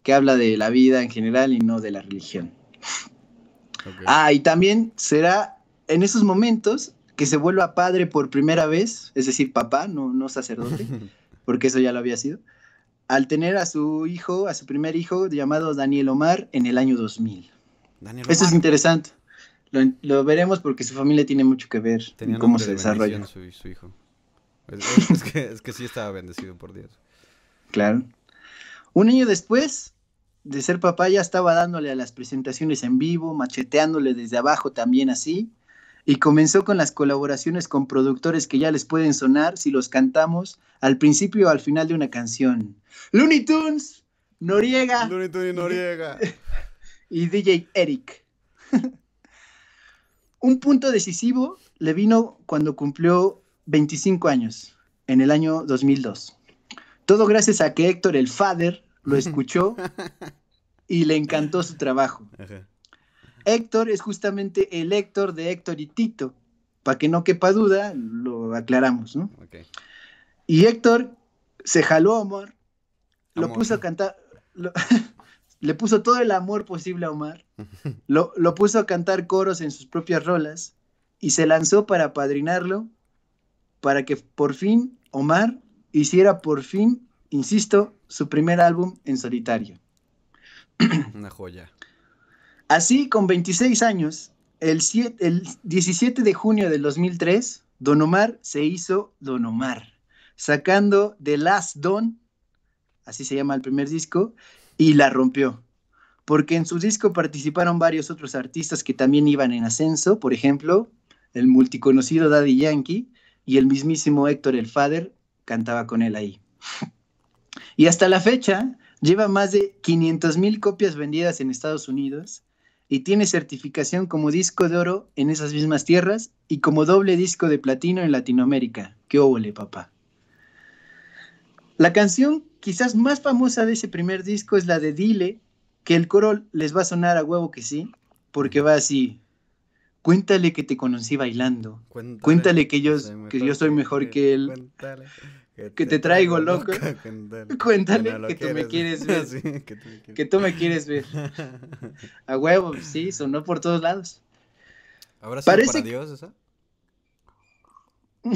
Que habla de la vida en general y no de la religión. Ah, y también será en esos momentos que se vuelva padre por primera vez, es decir, papá, no, no sacerdote, porque eso ya lo había sido, al tener a su hijo, a su primer hijo llamado Daniel Omar en el año 2000. Daniel Esto es interesante. Lo, lo veremos porque su familia tiene mucho que ver Tenía en cómo se de desarrolla. Su, su hijo. Es, es- es que, es que sí estaba bendecido por Dios. Claro. Un año después de ser papá ya estaba dándole a las presentaciones en vivo, macheteándole desde abajo también así, y comenzó con las colaboraciones con productores que ya les pueden sonar si los cantamos al principio o al final de una canción. Looney Tunes, Noriega Looney Tunes Noriega. y DJ Eric. Un punto decisivo le vino cuando cumplió 25 años, en el año 2002. Todo gracias a que Héctor el Father lo escuchó y le encantó su trabajo. Ajá. Héctor es justamente el Héctor de Héctor y Tito. Para que no quepa duda, lo aclaramos, ¿no? Ok. Y Héctor se jaló a Omar, lo Amor. puso a cantar, lo- le puso todo el amor posible a Omar, lo, lo puso a cantar coros en sus propias rolas y se lanzó para apadrinarlo para que por fin Omar hiciera por fin, insisto, su primer álbum en solitario. Una joya. Así, con 26 años, el, sie- el 17 de junio del 2003, Don Omar se hizo Don Omar, sacando The Last Don, así se llama el primer disco, y la rompió. Porque en su disco participaron varios otros artistas que también iban en ascenso, por ejemplo, el multiconocido Daddy Yankee y el mismísimo Héctor el Father cantaba con él ahí. Y hasta la fecha lleva más de 500 mil copias vendidas en Estados Unidos y tiene certificación como disco de oro en esas mismas tierras y como doble disco de platino en Latinoamérica. ¡Qué óvole, papá! La canción quizás más famosa de ese primer disco es la de Dile, que el coro les va a sonar a huevo que sí, porque va así. Cuéntale que te conocí bailando. Cuéntale que yo- que yo soy mejor que él. Cuéntale Que te traigo loco. Cuéntale, Cuéntale no lo que tú me quieres ver. Sí, que tú me Que quieres tú me quieres ver. A huevo, sí, sonó por todos lados. ¿Habrá sido Parece para Dios esa?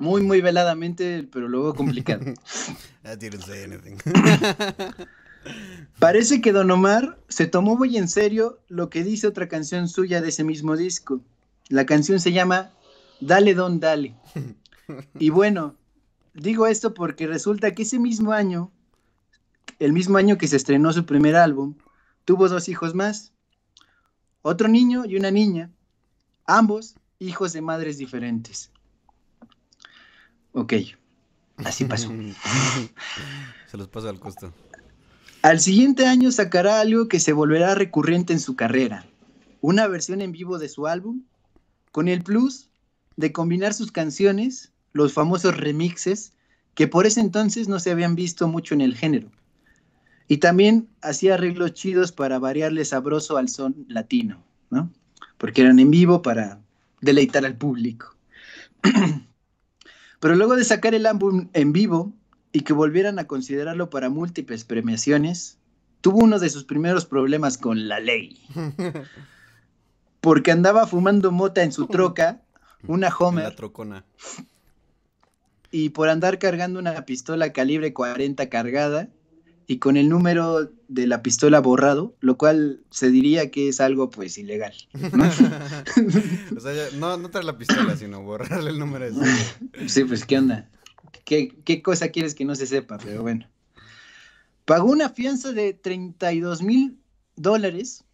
Muy, muy veladamente, pero luego complicado. I didn't say anything. Parece que Don Omar se tomó muy en serio lo que dice otra canción suya de ese mismo disco. La canción se llama Dale Don Dale. Y bueno, digo esto porque resulta que ese mismo año, el mismo año que se estrenó su primer álbum, tuvo dos hijos más. Otro niño y una niña. Ambos hijos de madres diferentes. Ok, así pasó. Se los pasa al costo. Al siguiente año sacará algo que se volverá recurrente en su carrera, una versión en vivo de su álbum, con el plus de combinar sus canciones, los famosos remixes, que por ese entonces no se habían visto mucho en el género. Y también hacía arreglos chidos para variarle sabroso al son latino, ¿no? Porque eran en vivo para deleitar al público. Pero luego de sacar el álbum en vivo, y que volvieran a considerarlo para múltiples premiaciones, tuvo uno de sus primeros problemas con la ley. Porque andaba fumando mota en su troca, una En la Homer, trocona. Y por andar cargando una pistola calibre 40 cargada y con el número de la pistola borrado, lo cual se diría que es algo pues ilegal. o sea, ya- no, no traer la pistola, sino borrarle el número de. Sí, pues qué onda. ¿Qué, qué cosa quieres que no se sepa? Pero bueno. Pagó una fianza de 32 mil dólares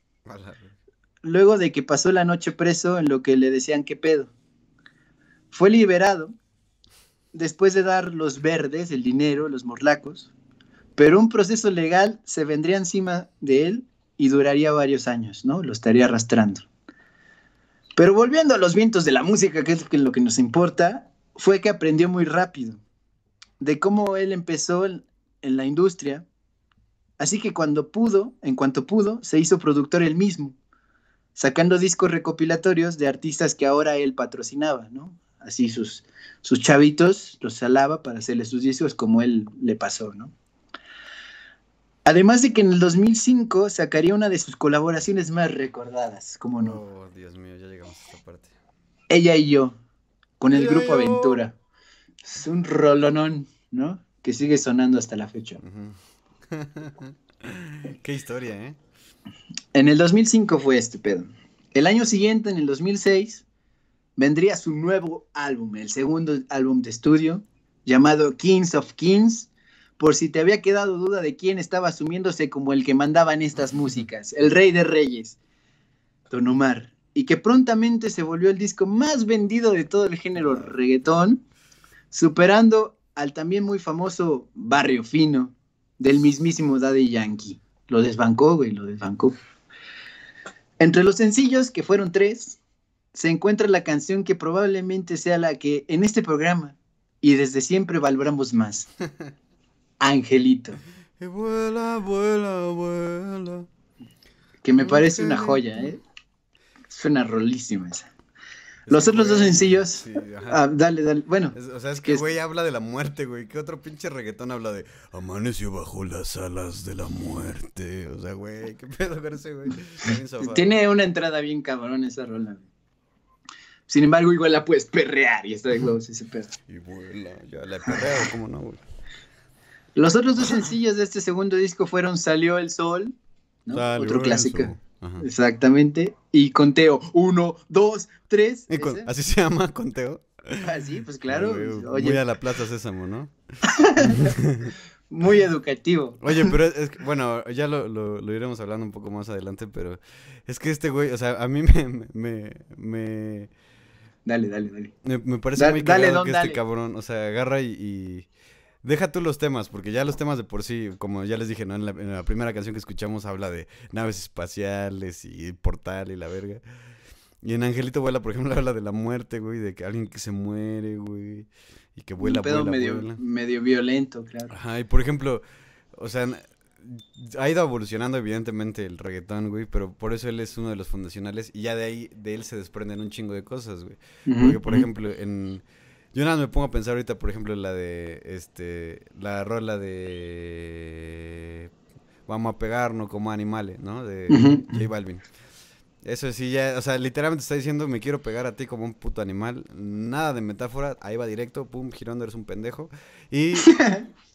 luego de que pasó la noche preso en lo que le decían que pedo. Fue liberado después de dar los verdes, el dinero, los morlacos, pero un proceso legal se vendría encima de él y duraría varios años, ¿no? Lo estaría arrastrando. Pero volviendo a los vientos de la música, que es lo que nos importa, fue que aprendió muy rápido de cómo él empezó en, la industria. Así que cuando pudo, en cuanto pudo, se hizo productor él mismo, sacando discos recopilatorios de artistas que ahora él patrocinaba, ¿no? Así sus, sus chavitos los salaba para hacerle sus discos como él le pasó, ¿no? Además de que en el 2005 sacaría una de sus colaboraciones más recordadas, como no, Oh, Dios mío, ya llegamos a esta parte. ella y yo, con el grupo yo. Aventura. Es un rolonón, ¿no? Que sigue sonando hasta la fecha. Qué historia, ¿eh? En el 2005 fue este pedo. El año siguiente, en el 2006, vendría su nuevo álbum, el segundo álbum de estudio, llamado Kings of Kings, por si te había quedado duda de quién estaba asumiéndose como el que mandaba en estas músicas, el rey de reyes, Don Omar, y que prontamente se volvió el disco más vendido de todo el género reggaetón, superando al también muy famoso Barrio Fino del mismísimo Daddy Yankee. Lo desbancó, güey, lo desbancó. Entre los sencillos, que fueron tres, se encuentra la canción que probablemente sea la que en este programa y desde siempre valoramos más. Angelito, Y vuela, vuela, vuela. que me parece una joya, ¿eh? Suena rolísima esa. Es Los otros dos güey, sencillos. sí, ajá. Ah, dale, dale. Bueno, Es- o sea, es que que es- güey habla de la muerte, güey. ¿Qué otro pinche reggaetón habla de amaneció bajo las alas de la muerte? O sea, güey, ¿qué pedo con ese, güey? Tiene una entrada bien cabrón esa rola. Sin embargo, igual la puedes perrear y está de huevos ese pedo. Y vuela, ya la he perreado, ¿cómo no, güey? Los otros dos sencillos de este segundo disco fueron Salió el Sol, ¿no? Salió otro clásico. Exactamente. Y conteo, uno, dos, tres. ¿Así se llama, Conteo? Ah, sí, pues claro. Oye, Muy a la Plaza Sésamo, ¿no? muy educativo. Oye, pero es, es que- bueno, ya lo, lo, lo iremos hablando un poco más adelante, pero es que este güey, o sea, a mí me, me, me, Dale, dale, dale. me, me parece Da- muy dale, don, que dale. este cabrón, o sea, agarra y, y deja tú los temas, porque ya los temas de por sí, como ya les dije, ¿no? En la, en la primera canción que escuchamos habla de naves espaciales y portal y la verga. Y en Angelito Vuela, por ejemplo, habla de la muerte, güey, de que alguien que se muere, güey, y que vuela, Un pedo vuela, medio, vuela. medio violento, claro. Ajá, y por ejemplo, o sea, ha ido evolucionando evidentemente el reggaetón, güey, pero por eso él es uno de los fundacionales y ya de ahí, de él se desprenden un chingo de cosas, güey. Porque, por ejemplo, en... Yo nada me pongo a pensar ahorita, por ejemplo, la de, este, la rola de... Vamos a pegarnos como animales, ¿no? De. J Balvin. Eso sí, ya, o sea, literalmente está diciendo, me quiero pegar a ti como un puto animal. Nada de metáfora, ahí va directo, pum, girando, eres un pendejo. Y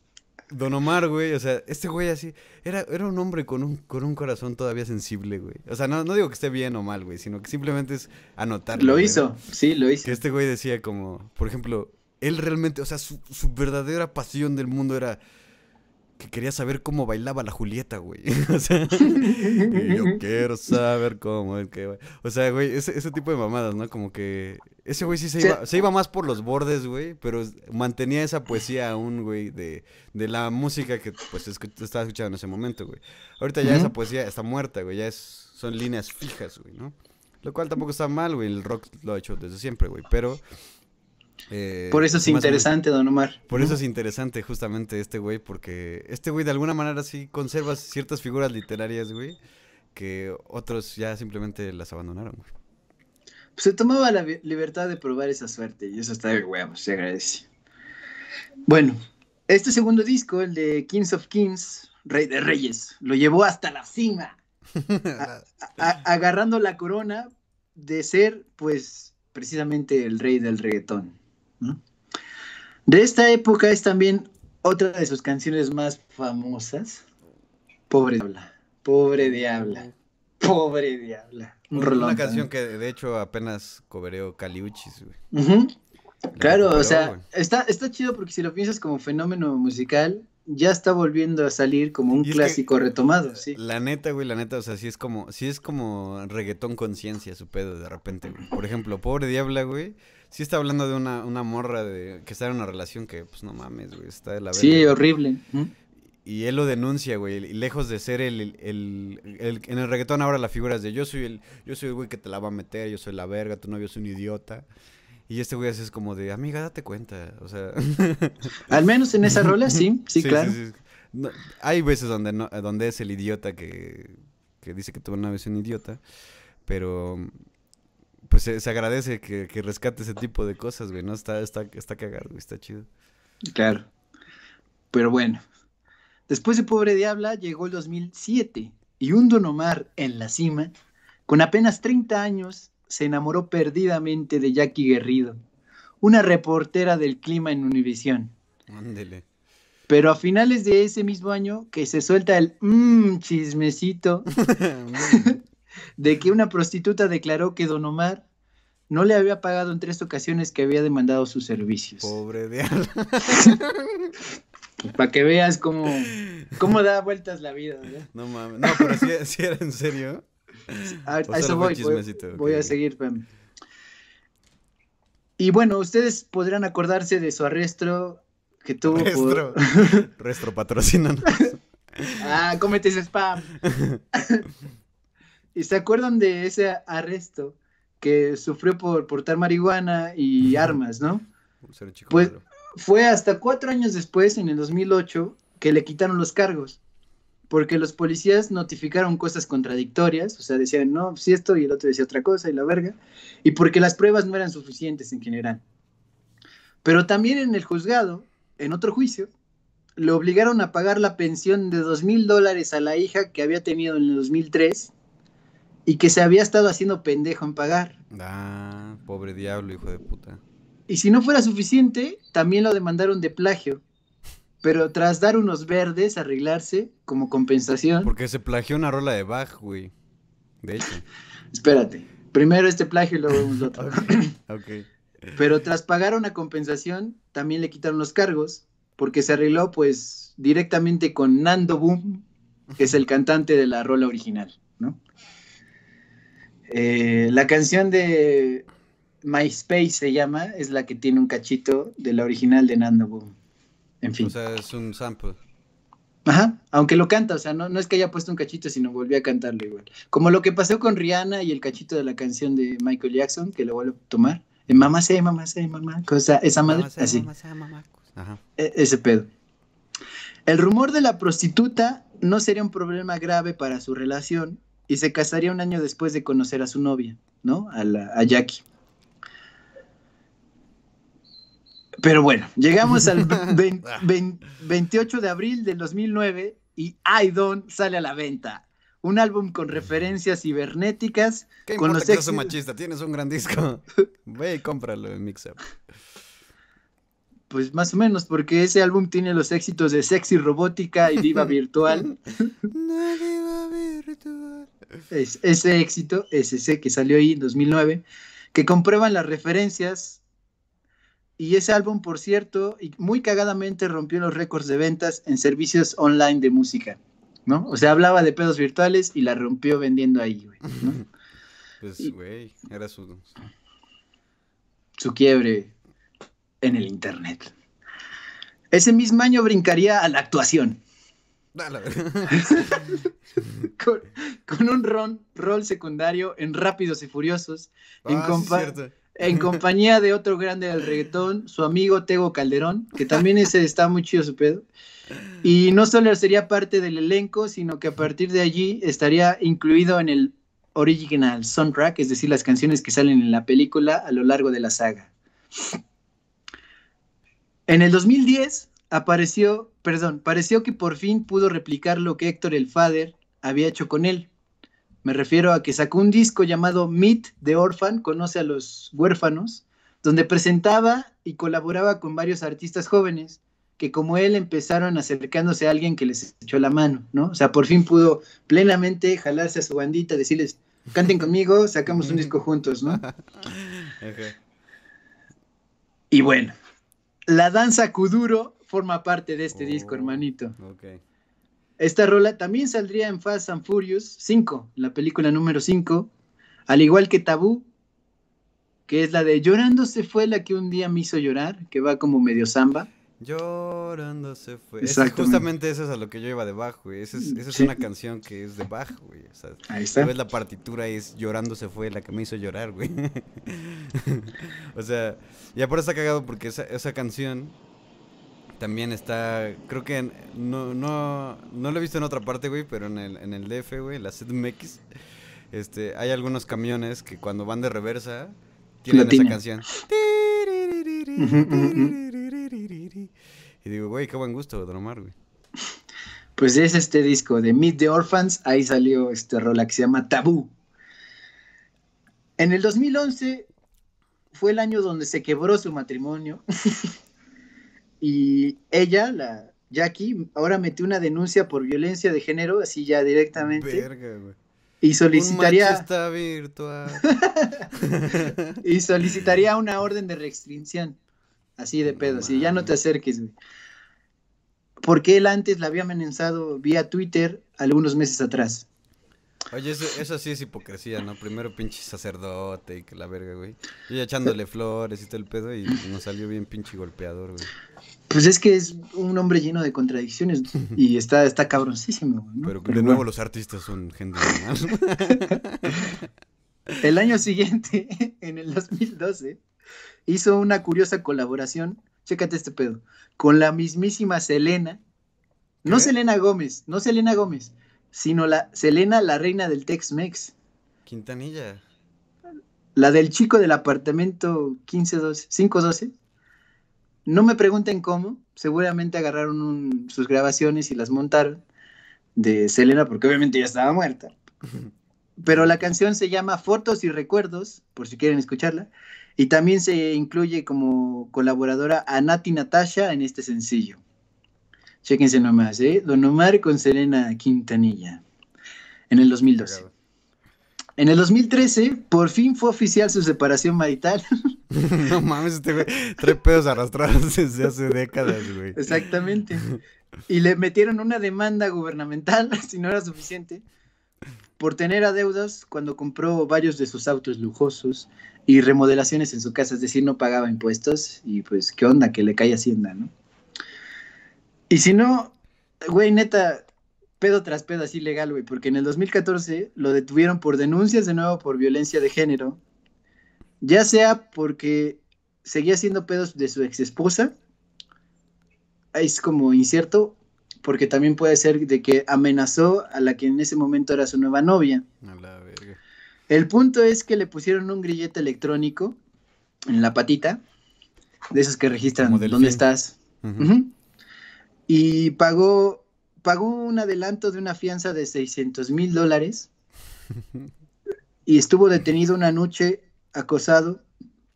Don Omar, güey, o sea, este güey así, era, era un hombre con un, con un corazón todavía sensible, güey. O sea, no, no digo que esté bien o mal, güey, sino que simplemente es anotar. Lo hizo, sí, lo hizo. Que este güey decía como, por ejemplo, él realmente, o sea, su, su verdadera pasión del mundo era que quería saber cómo bailaba la Julieta, güey. O sea, y yo quiero saber cómo que... O sea, güey, ese, ese tipo de mamadas, ¿no? Como que ese güey sí se iba, se iba más por los bordes, güey, pero mantenía esa poesía aún, güey, de, de la música que pues estaba escuchando en ese momento, güey. Ahorita ya esa poesía está muerta, güey, ya es, son líneas fijas, güey, ¿no? Lo cual tampoco está mal, güey, el rock lo ha hecho desde siempre, güey, pero... eh, Por eso es interesante, don Omar. por eso es interesante justamente este güey, porque este güey de alguna manera sí conserva ciertas figuras literarias, güey, que otros ya simplemente las abandonaron, güey. Pues se tomaba la libertad de probar esa suerte y eso está de huevos, se agradece. Bueno, este segundo disco, el de Kings of Kings, Rey de Reyes, lo llevó hasta la cima, a- a- agarrando la corona de ser, pues, precisamente el rey del reggaetón. De esta época es también otra de sus canciones más famosas, Pobre Diabla, Pobre Diabla, Pobre Diabla. Un Una rolón canción que de hecho apenas cobereó Caliuchis, güey. Claro, o sea, güey. está, está chido porque si lo piensas como fenómeno musical, ya está volviendo a salir como un que- clásico retomado, sí. La neta, güey, la neta, o sea, sí es como, sí es como reggaetón conciencia su pedo de repente, güey. Por ejemplo, Pobre Diabla, güey, sí está hablando de una, una morra de que está en una relación que, pues no mames, güey, está de la verga. Sí, horrible. ¿Mm? Y él lo denuncia, güey, y lejos de ser el, el, el- el- en el reggaetón ahora la figura es de yo soy el, yo soy el güey que te la va a meter, yo soy la verga, tu novio es un idiota. Y este güey así es como de, amiga, date cuenta, o sea... Al menos en esa rola, sí, sí, claro. sí. No, hay veces donde no, donde es el idiota que, que dice que tu novio es un idiota, pero pues se, se agradece que, que rescate ese tipo de cosas, güey, ¿no? Está, está, está cagado, güey, está chido. Claro. Pero bueno. Después de Pobre Diabla llegó el 2007 y un Don Omar en la cima, con apenas 30 años, se enamoró perdidamente de Jackie Guerrido, una reportera del clima en Univisión. Ándele. Pero a finales de ese mismo año que se suelta el mmm chismecito de que una prostituta declaró que Don Omar no le había pagado en tres ocasiones que había demandado sus servicios. Pobre diablo. Para que veas cómo, cómo da vueltas la vida, ¿verdad? No mames. No, pero si sí era en serio. A, eso voy, voy, a seguir. espérame. Y bueno, ustedes podrán acordarse de su arresto que tuvo Restro. por... Restro patrocínanos. ah, cómete ese spam. ¿Y se acuerdan de ese arresto que sufrió por portar marihuana y armas, no? Ser chico Pues- malo. Fue hasta cuatro años después, en el 2008, que le quitaron los cargos. Porque los policías notificaron cosas contradictorias, o sea, decían, no, si esto y el otro decía otra cosa y la verga, y porque las pruebas no eran suficientes en general. Pero también en el juzgado, en otro juicio, le obligaron a pagar la pensión de dos mil dólares a la hija que había tenido en el 2003 y que se había estado haciendo pendejo en pagar. Ah, pobre diablo, hijo de puta. Y si no fuera suficiente, también lo demandaron de plagio. Pero tras dar unos verdes, arreglarse como compensación. Porque se plagió una rola de Bach, güey. De hecho. Espérate. Primero este plagio y luego lo otro. Ok. Pero tras pagar una compensación, también le quitaron los cargos. Porque se arregló, pues, directamente con Nando Boom, que es el cantante de la rola original, ¿no? Eh, la canción de MySpace se llama, es la que tiene un cachito de la original de Nando Boom. En fin. O sea, es un sample. Ajá, aunque lo canta, o sea, no, no es que haya puesto un cachito, sino volvió a cantarlo igual. Como lo que pasó con Rihanna y el cachito de la canción de Michael Jackson, que lo vuelve a tomar. En mamá sé, mamá sé, mamá, cosa, esa madre, Mamá sea, así, mamá sea, mamacos. Ajá. e- ese pedo. El rumor de la prostituta no sería un problema grave para su relación y se casaría un año después de conocer a su novia, ¿no? A, la, a Jackie. Pero bueno, llegamos al vein- vein- 28 de abril del 2009 y I Don't sale a la venta. Un álbum con referencias cibernéticas. ¿Qué Con importa los que seas machista? Tienes un gran disco. Ve y cómpralo en Mixup. Pues más o menos, porque ese álbum tiene los éxitos de Sexy Robótica y Diva Virtual. Nadie va a virtual. Es- ese éxito es ese que salió ahí en 2009, que comprueban las referencias. Y ese álbum, por cierto, y muy cagadamente rompió los récords de ventas en servicios online de música, ¿no? O sea, hablaba de pedos virtuales y la rompió vendiendo ahí, güey, ¿no? Pues, güey, era su... Su quiebre en el internet. Ese mismo año brincaría a la actuación. Dale. Con, con un ron- rol secundario en Rápidos y Furiosos, En Ah, compa- en compañía de otro grande del reggaetón, su amigo Tego Calderón, que también ese está muy chido su pedo. Y no solo sería parte del elenco, sino que a partir de allí estaría incluido en el original soundtrack, es decir, las canciones que salen en la película a lo largo de la saga. En el 2010 apareció, perdón, pareció que por fin pudo replicar lo que Héctor el Father había hecho con él. Me refiero a que sacó un disco llamado Meet the Orphan, conoce a los huérfanos, donde presentaba y colaboraba con varios artistas jóvenes que como él empezaron acercándose a alguien que les echó la mano, ¿no? O sea, por fin pudo plenamente jalarse a su bandita, decirles, canten conmigo, sacamos un disco juntos, ¿no? Y bueno, la danza kuduro forma parte de este disco, Oh. hermanito. Ok. Esta rola también saldría en Fast and Furious 5, la película número 5, al igual que Tabú, que es la de Llorando se fue la que un día me hizo llorar, que va como medio samba. Llorando se fue. Exactamente. justamente eso es a lo que yo iba de Bach, güey. Esa es, esa es Sí. una canción que es de Bach, güey. O sea, Ahí está. ves la partitura y es Llorando se fue la que me hizo llorar, güey. o sea, y aparte está cagado porque esa, esa canción también está, creo que no, no, no lo he visto en otra parte, güey, pero en el, en el DF, güey, la CDMX, este, hay algunos camiones que cuando van de reversa tienen esa canción. Y digo, güey, qué buen gusto, Don Omar, güey. Pues es este disco de Meet the Orphans, ahí salió este rola que se llama Tabú. En el 2011 fue el año donde se quebró su matrimonio y ella, la Jackie, ahora metió una denuncia por violencia de género, así ya directamente, Verga, güey. y Un solicitaría, machista virtual. y solicitaría una orden de restricción, así de pedo, así ya no te acerques, güey. Porque él antes la había amenazado vía Twitter algunos meses atrás. Oye, eso, eso sí es hipocresía, ¿no? Primero pinche sacerdote y que la verga, güey. Ya echándole flores y todo el pedo y nos salió bien pinche golpeador, güey. Pues es que es un hombre lleno de contradicciones y está, está cabroncísimo. ¿no? Pero, Pero de nuevo bueno. los artistas son gente normal. El año siguiente, en el 2012, hizo una curiosa colaboración, chécate este pedo, con la mismísima Selena. No ¿Qué? Selena Gómez, no Selena Gómez, sino la Selena, la reina del Tex-Mex. Quintanilla. La del chico del apartamento 1512, 512. No me pregunten cómo, seguramente agarraron un- sus grabaciones y las montaron de Selena, porque obviamente ya estaba muerta. Pero la canción se llama Fotos y Recuerdos, por si quieren escucharla, y también se incluye como colaboradora a Nati Natasha en este sencillo. Chéquense nomás, ¿eh? Don Omar con Selena Quintanilla, en el 2012. En el 2013, por fin fue oficial su separación marital. no mames, este güey trae pedos arrastrados desde hace décadas, güey. Exactamente. Y le metieron una demanda gubernamental, si no era suficiente, por tener adeudos cuando compró varios de sus autos lujosos y remodelaciones en su casa, es decir, no pagaba impuestos y pues qué onda que le cae Hacienda, ¿no? Y si no, güey, neta, pedo tras pedo así legal, güey, porque en el 2014 lo detuvieron por denuncias de nuevo por violencia de género, ya sea porque seguía haciendo pedos de su ex esposa, es como incierto, porque también puede ser de que amenazó a la que en ese momento era su nueva novia. A la verga. El punto es que le pusieron un grillete electrónico en la patita, de esos que registran dónde estás. Y pagó, pagó un adelanto de una fianza de 600 mil dólares y estuvo detenido una noche acosado,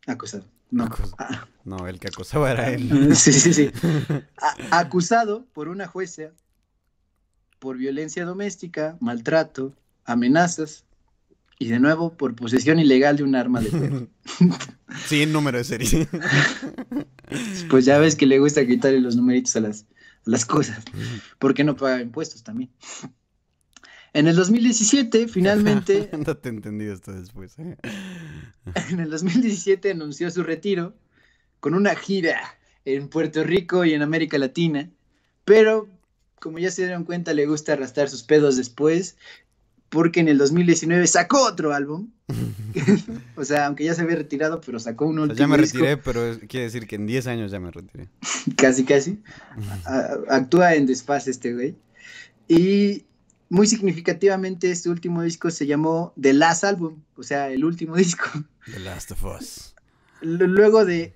acosado, no, Acos- ah, No, el que acosaba era él. sí, sí, sí, A- acusado por una jueza por violencia doméstica, maltrato, amenazas y de nuevo por posesión ilegal de un arma de fuego. Sin número de serie. Pues ya ves que le gusta quitarle los numeritos a las, las cosas, porque no paga impuestos también. En el 2017, finalmente, Ándate entendido esto después. ¿eh? en el 2017 anunció su retiro con una gira en Puerto Rico y en América Latina, pero como ya se dieron cuenta, le gusta arrastrar sus pedos después, porque en el 2019 sacó otro álbum. o sea, aunque ya se había retirado, pero sacó un O sea, ya me disco. retiré, pero quiere decir que en 10 años ya me retiré. Casi, casi. A- actúa en desfase este güey. Y muy significativamente este último disco se llamó The Last Album, o sea, el último disco. The Last of Us. Luego de,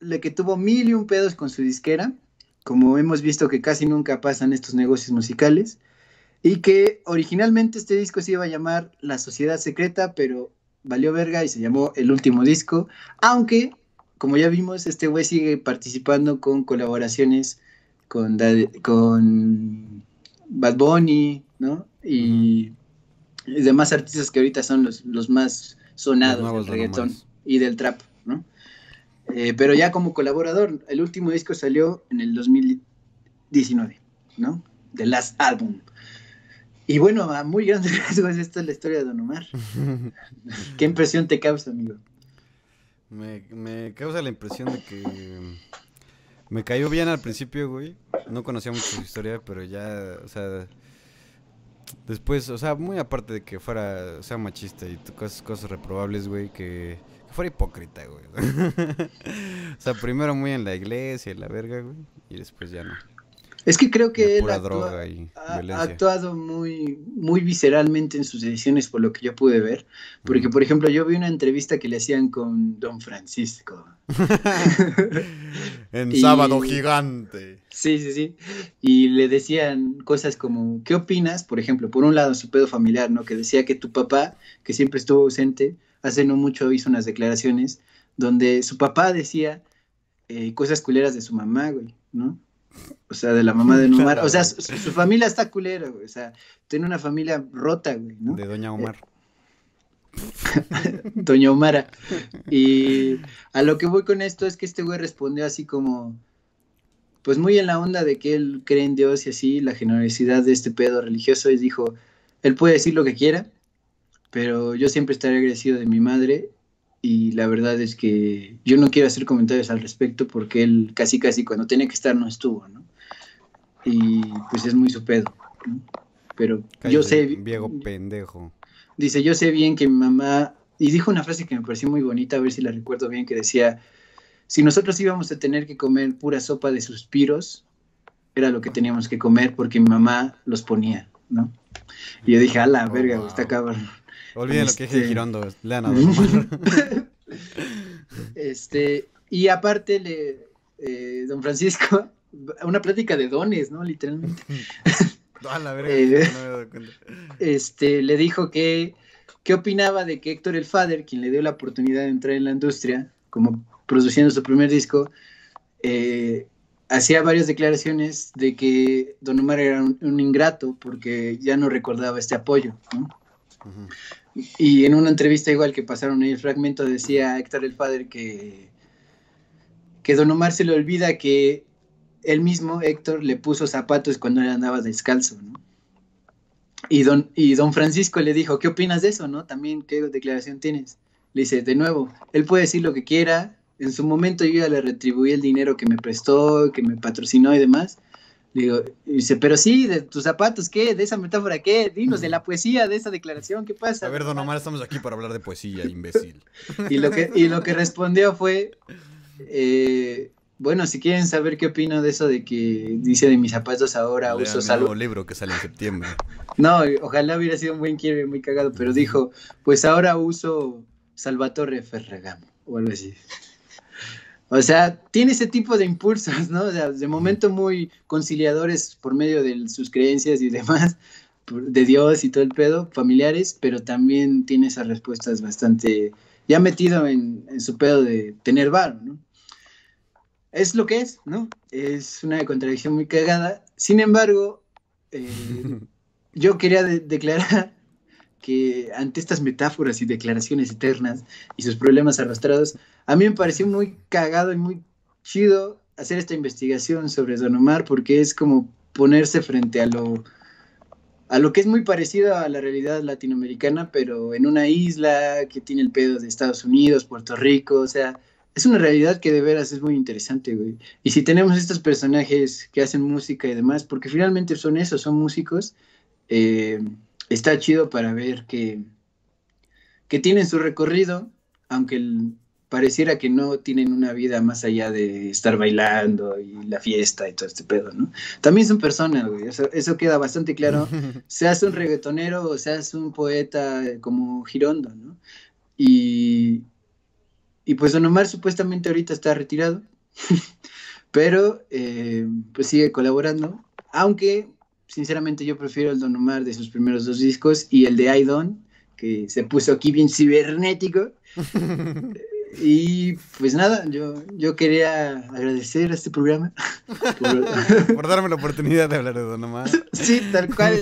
de que tuvo mil y un pedos con su disquera, como hemos visto que casi nunca pasan estos negocios musicales, y que originalmente este disco se iba a llamar La Sociedad Secreta, pero valió verga y se llamó El Último Disco, aunque, como ya vimos, este güey sigue participando con colaboraciones con, Dad- con Bad Bunny, ¿no? Y, demás artistas que ahorita son los, los más sonados Los del reggaetón y del trap, ¿no? Eh, pero ya como colaborador, el último disco salió en el 2019, ¿no? The Last Album. Y bueno, a muy grandes rasgos, esta es la historia de Don Omar. ¿Qué impresión te causa, amigo? Me, me causa la impresión de que me cayó bien al principio, güey. No conocía mucho su historia, pero ya, o sea, después, o sea, muy aparte de que fuera, sea machista y cosas, cosas reprobables, güey, que, que fuera hipócrita, güey. o sea, primero muy en la iglesia y la verga, güey, y después ya no. Es que creo que él ha, actuado muy, muy visceralmente en sus ediciones, por lo que yo pude ver. Porque, por ejemplo, yo vi una entrevista que le hacían con Don Francisco. en Y- Sábado Gigante. Sí, sí, sí. Y le decían cosas como, ¿qué opinas? Por ejemplo, por un lado su pedo familiar, ¿no? Que decía que tu papá, que siempre estuvo ausente, hace no mucho hizo unas declaraciones donde su papá decía eh, cosas culeras de su mamá, güey, ¿no? O sea, de la mamá de Nomar. O sea, su, su familia está culera, güey. O sea, tiene una familia rota, güey, ¿no? De Doña Omar. Doña Omara. Y a lo que voy con esto es que este güey respondió así como, pues muy en la onda de que él cree en Dios y así, la generosidad de este pedo religioso, y dijo, él puede decir lo que quiera, pero yo siempre estaré agradecido de mi madre y la verdad es que yo no quiero hacer comentarios al respecto porque él casi casi cuando tenía que estar no estuvo, ¿no? Y pues es muy su pedo, ¿no? Pero yo sé... Viejo pendejo. Dice, yo sé bien que mi mamá, y dijo una frase que me pareció muy bonita, a ver si la recuerdo bien, que decía, si nosotros íbamos a tener que comer pura sopa de suspiros, era lo que teníamos que comer porque mi mamá los ponía, ¿no? Y yo dije, a la Oh, verga, wow. está cabrón. Olviden lo que dije Este- de Girondo. Lean a. Este, y aparte, le, eh, don Francisco, una plática de dones, ¿no? Literalmente. A la verga, Eh. no me dado cuenta. este, le dijo que qué opinaba de que Héctor el Father, quien le dio la oportunidad de entrar en la industria, como produciendo su primer disco, eh, hacía varias declaraciones de que Don Omar era un, un ingrato porque ya no recordaba este apoyo. ¿no? Y en una entrevista igual que pasaron ahí el fragmento decía Héctor el Father que, que Don Omar se le olvida que él mismo, Héctor, le puso zapatos cuando él andaba descalzo, ¿no? Y don, y don Francisco le dijo, ¿qué opinas de eso, no? También, ¿qué declaración tienes? Le dice, de nuevo, él puede decir lo que quiera, en su momento yo ya le retribuí el dinero que me prestó, que me patrocinó y demás. Le digo, y dice, pero sí, de tus zapatos, ¿qué? ¿De esa metáfora qué? Dinos de la poesía de esa declaración, ¿qué pasa? A ver, Don Omar, estamos aquí para hablar de poesía, imbécil. Y lo que, y lo que respondió fue, eh, bueno, si quieren saber qué opino de eso de que dice de mis zapatos ahora Lean uso nuevo libro que sale en septiembre. No, ojalá hubiera sido un buen quiebre, muy cagado, pero dijo, pues ahora uso Salvatore Ferragamo o algo así. O sea, tiene ese tipo de impulsos, ¿no? O sea, de momento muy conciliadores por medio de sus creencias y demás, de Dios y todo el pedo, familiares, pero también tiene esas respuestas bastante, ya metido en, en su pedo de tener varo, ¿no? Es lo que es, ¿no? Es una contradicción muy cagada. Sin embargo, eh, yo quería de- declarar que ante estas metáforas y declaraciones eternas y sus problemas arrastrados, a mí me pareció muy cagado y muy chido hacer esta investigación sobre Don Omar porque es como ponerse frente a lo a lo que es muy parecido a la realidad latinoamericana, pero en una isla que tiene el pedo de Estados Unidos, Puerto Rico, o sea, es una realidad que de veras es muy interesante, güey. Y si tenemos estos personajes que hacen música y demás, porque finalmente son eso, son músicos, eh, está chido para ver que, que tienen su recorrido, aunque el- pareciera que no tienen una vida más allá de estar bailando y la fiesta y todo este pedo, ¿no? También son personas, güey, eso, eso queda bastante claro, seas un reggaetonero o seas un poeta como Girondo, ¿no? Y, y pues Don Omar supuestamente ahorita está retirado, pero eh, pues sigue colaborando, aunque sinceramente yo prefiero el Don Omar de sus primeros dos discos y el de I Don, que se puso aquí bien cibernético. Y pues nada, yo, yo quería agradecer a este programa. por- Por darme la oportunidad de hablar de Don Omar. sí, tal cual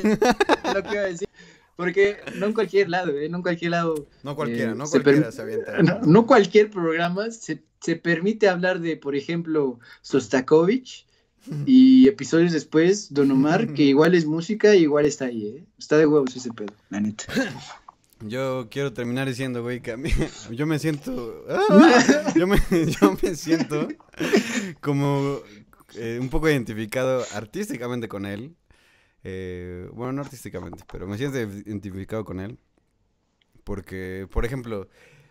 lo que iba a decir. porque no en cualquier lado, ¿eh? No en cualquier lado. No cualquiera, eh, no cualquiera se avienta. No, no cualquier programa se, se permite hablar de, por ejemplo, Sostakovich y episodios después Don Omar, que igual es música y igual está ahí, ¿eh? Está de huevos ese pedo, la neta. Yo quiero terminar diciendo, güey, que a mí, yo me siento, ¡Ah! yo, me, yo me siento como eh, un poco identificado artísticamente con él. Eh, bueno, no artísticamente, pero me siento identificado con él. Porque, por ejemplo,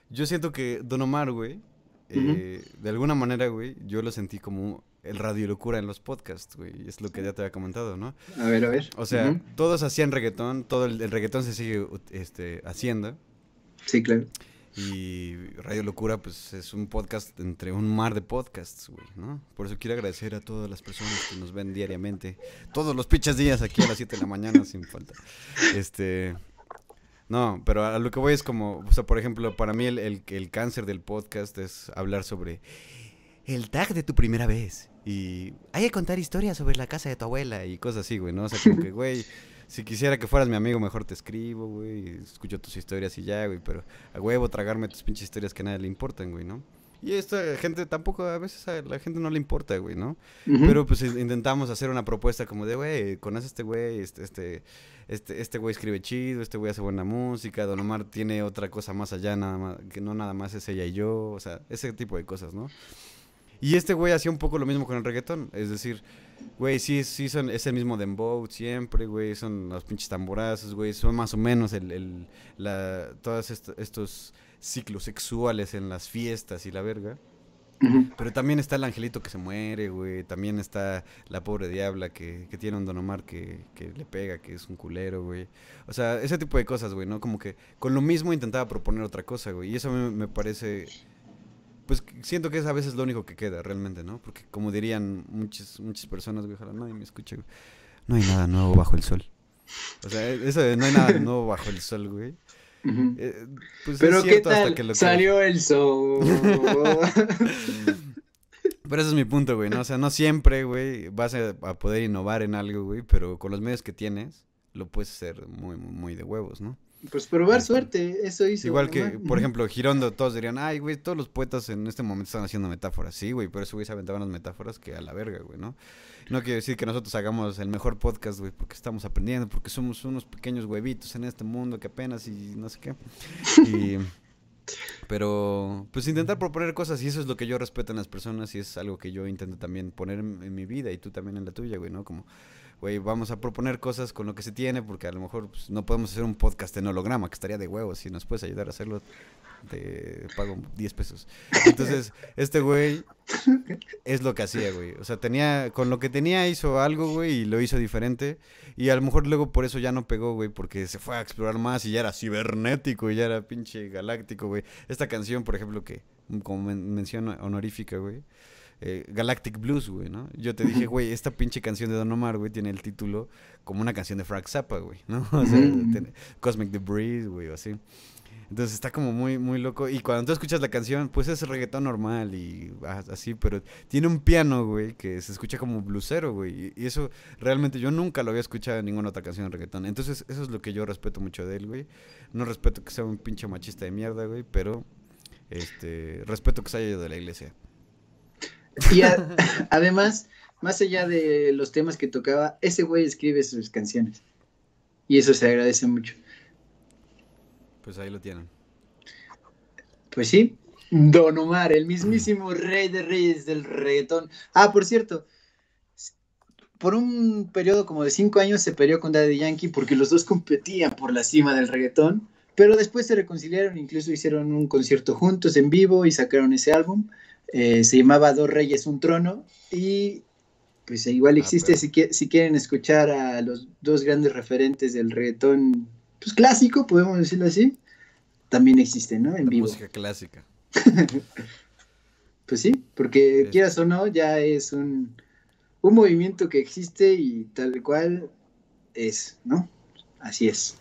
yo siento que Don Omar, güey, eh, de alguna manera, güey, yo lo sentí como el radio locura en los podcasts, güey. Es lo que ya te había comentado, ¿no? A ver, a ver. O sea, todos hacían reggaetón, todo el, el reggaetón se sigue este, haciendo. Sí, claro. Y Radio Locura, pues es un podcast entre un mar de podcasts, güey, ¿no? Por eso quiero agradecer a todas las personas que nos ven diariamente. Todos los pinches días aquí a las 7 de la mañana, sin falta. Este. No, pero a lo que voy es como, o sea, por ejemplo, para mí el, el, el cáncer del podcast es hablar sobre el tag de tu primera vez. Y hay que contar historias sobre la casa de tu abuela y cosas así, güey, ¿no? O sea, como que, güey, si quisiera que fueras mi amigo, mejor te escribo, güey, y escucho tus historias y ya, güey, pero a huevo tragarme tus pinches historias que a nadie le importan, güey, ¿no? Y esta gente tampoco, a veces a la gente no le importa, güey, ¿no? Pero pues in- intentamos hacer una propuesta como de, güey, conoce a este güey, este, este, este, este güey escribe chido, este güey hace buena música, Don Omar tiene otra cosa más allá, nada más, que no nada más es ella y yo, o sea, ese tipo de cosas, ¿no? Y este güey hacía un poco lo mismo con el reggaetón, es decir, güey, sí, sí son, es el mismo dembow siempre, güey, son los pinches tamborazos, güey, son más o menos el, el, la, todos est- estos ciclos sexuales en las fiestas y la verga. Pero también está el angelito que se muere, güey. También está la pobre diabla que, que tiene un Don Omar que, que le pega, que es un culero, güey. O sea, ese tipo de cosas, güey, ¿no? Como que con lo mismo intentaba proponer otra cosa, güey. Y eso a mí me parece... Pues siento que es a veces lo único que queda realmente, ¿no? Porque como dirían muchas, muchas personas, güey, ojalá nadie me escuche, güey. No hay nada nuevo bajo el sol. O sea, eso de no hay nada nuevo bajo el sol, güey. Eh, pues Pero es ¿qué cierto tal? hasta que lo. Salió el sol. Pero ese es mi punto, güey, ¿no? O sea, no siempre, güey, vas a, a poder innovar en algo, güey, pero con los medios que tienes, lo puedes hacer muy, muy, muy de huevos, ¿no? Pues probar suerte, eso hizo. Igual que, por ejemplo, Girondo, todos dirían, ay, güey, todos los poetas en este momento están haciendo metáforas. Sí, güey, pero ese güey se aventaban las metáforas que a la verga, güey, ¿no? No quiere decir que nosotros hagamos el mejor podcast, güey, porque estamos aprendiendo, porque somos unos pequeños huevitos en este mundo que apenas y no sé qué. Y... Pero, pues intentar proponer cosas y eso es lo que yo respeto en las personas y es algo que yo intento también poner en, en mi vida y tú también en la tuya, güey, ¿no? Como, güey, vamos a proponer cosas con lo que se tiene porque a lo mejor pues, no podemos hacer un podcast en holograma, que estaría de huevos. Si nos puedes ayudar a hacerlo, te pago 10 pesos. Entonces, este güey es lo que hacía, güey. O sea, tenía, con lo que tenía hizo algo, güey, y lo hizo diferente. Y a lo mejor luego por eso ya no pegó, güey, porque se fue a explorar más y ya era cibernético y ya era pinche galáctico, güey. Esta canción, por ejemplo, que como men- mención honorífica, güey. Eh, Galactic Blues, güey, ¿no? Yo te dije, güey, esta pinche canción de Don Omar, güey, tiene el título como una canción de Frank Zappa, güey, ¿no? O sea, tiene Cosmic Debris, güey, o así. Entonces está como muy, muy loco. Y cuando tú escuchas la canción, pues es reggaetón normal y así, pero tiene un piano, güey, que se escucha como blusero, güey. Y, y eso realmente yo nunca lo había escuchado en ninguna otra canción de reggaetón. Entonces eso es lo que yo respeto mucho de él, güey. No respeto que sea un pinche machista de mierda, güey, pero este respeto que se haya ido de la iglesia. Y a- además, más allá de los temas que tocaba, ese güey escribe sus canciones. Y eso se agradece mucho. Pues ahí lo tienen. Pues sí, Don Omar, el mismísimo rey de reyes del reggaetón. Ah, por cierto, por un periodo como de cinco años se peleó con Daddy Yankee porque los dos competían por la cima del reggaetón, pero después se reconciliaron, incluso hicieron un concierto juntos en vivo y sacaron ese álbum. Eh, se llamaba Dos Reyes, un Trono y pues igual Ah, existe si, qui- si quieren escuchar a los dos grandes referentes del reggaetón pues clásico, podemos decirlo así, también existe, ¿no? En La vivo. música clásica. Pues sí, porque Es- quieras o no, ya es un, un movimiento que existe y tal cual es, ¿no? Así es.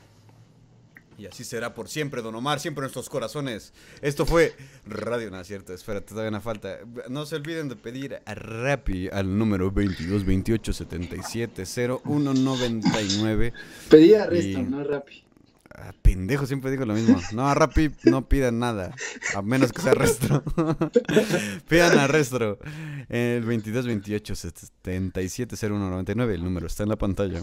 Y así será por siempre, Don Omar, siempre en nuestros corazones. Esto fue Radio, no cierto, espérate, todavía una falta. No se olviden de pedir a Rappi al número 22 28 77 01 99. Pedí arresto, Y- no Rappi. Ah, pendejo, siempre digo lo mismo. No, a Rappi no pidan nada, a menos que sea Restro. pidan a Restro. El 2228 770199, el número está en la pantalla.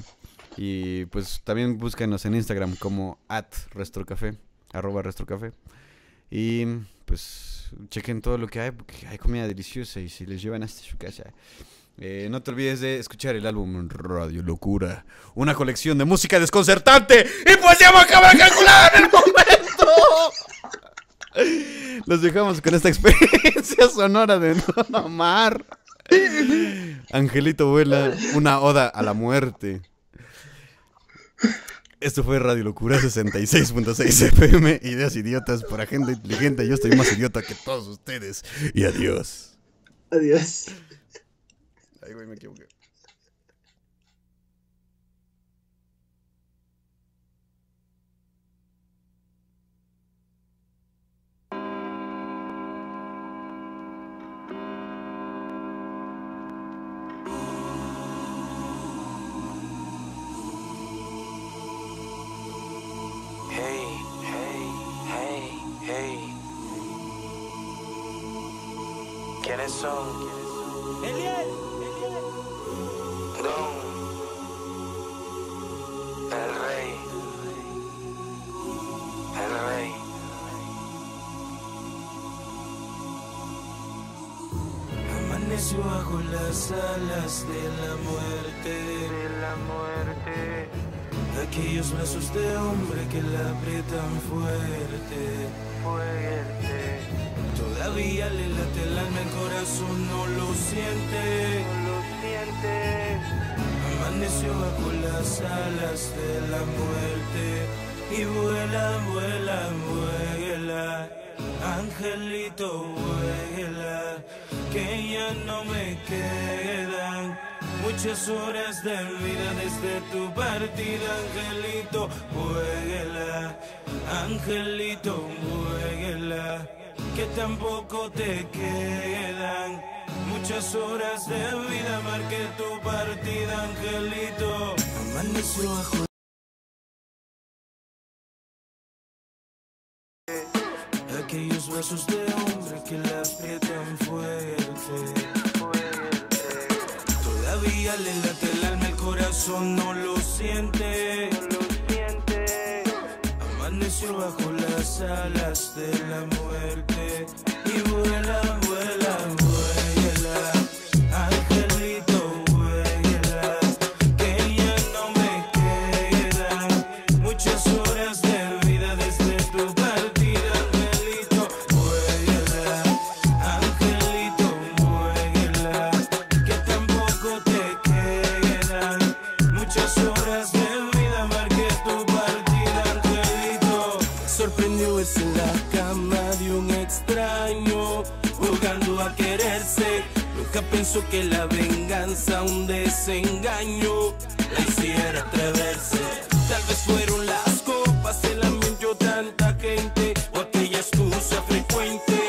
Y pues también búsquenos en Instagram como at restrocafé, arroba restrocafé. Y pues chequen todo lo que hay, porque hay comida deliciosa y si les llevan hasta su casa. Eh, no te olvides de escuchar el álbum Radio Locura, una colección de música desconcertante y pues ya me acaba de calcular en el momento. Los dejamos con esta experiencia sonora de Don Omar. Angelito vuela, una oda a la muerte. Esto fue Radio Locura 66.6 FM, ideas idiotas para gente inteligente. Yo estoy más idiota que todos ustedes. Y adiós. Adiós. Ay, güey, me equivoqué. ¿Quiénes son? Don, el rey, el rey. Amaneció bajo las alas de la muerte, de la muerte. Aquellos brazos de hombre que la aprietan fuerte, fuerte. Todavía le late el alma, el corazón no lo siente, no lo siente. Amaneció bajo las alas de la muerte y vuela, vuela, vuela. Angelito, vuela, que ya no me quedan muchas horas de vida desde tu partida, Angelito, vuela, Angelito, vuela, que tampoco te quedan muchas horas de vida, marqué tu partida, Angelito, amaneció bajo aquellos besos de hombre que la aprietan fuerte. Todavía le late el alma, el corazón no lo siente. Amaneció bajo las alas de la muerte vuela, vuela. Nunca pensó que la venganza, un desengaño, la hiciera atreverse. Tal vez fueron las copas, el ambiente o tanta gente, o aquella excusa frecuente,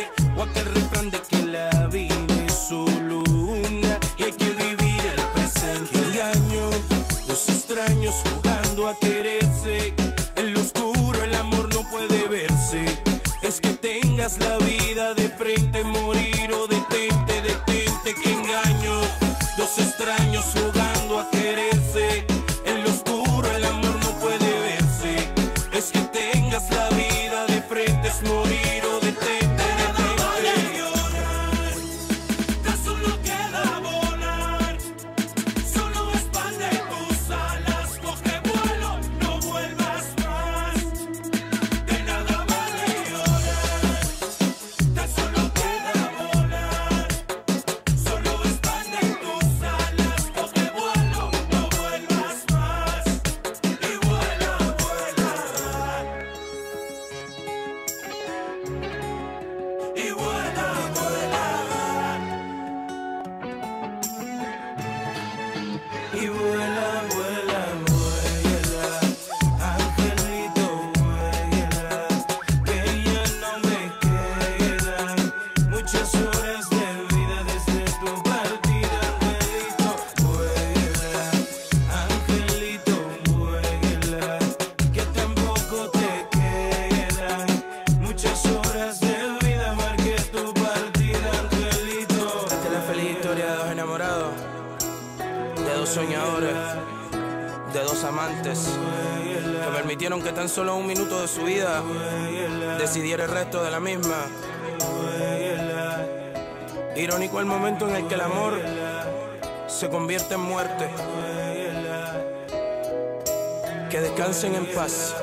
descansen en paz.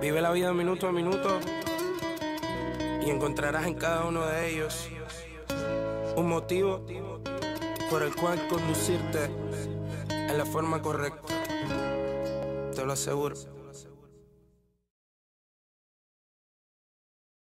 Vive la vida minuto a minuto y encontrarás en cada uno de ellos un motivo por el cual conducirte en la forma correcta. Te lo aseguro.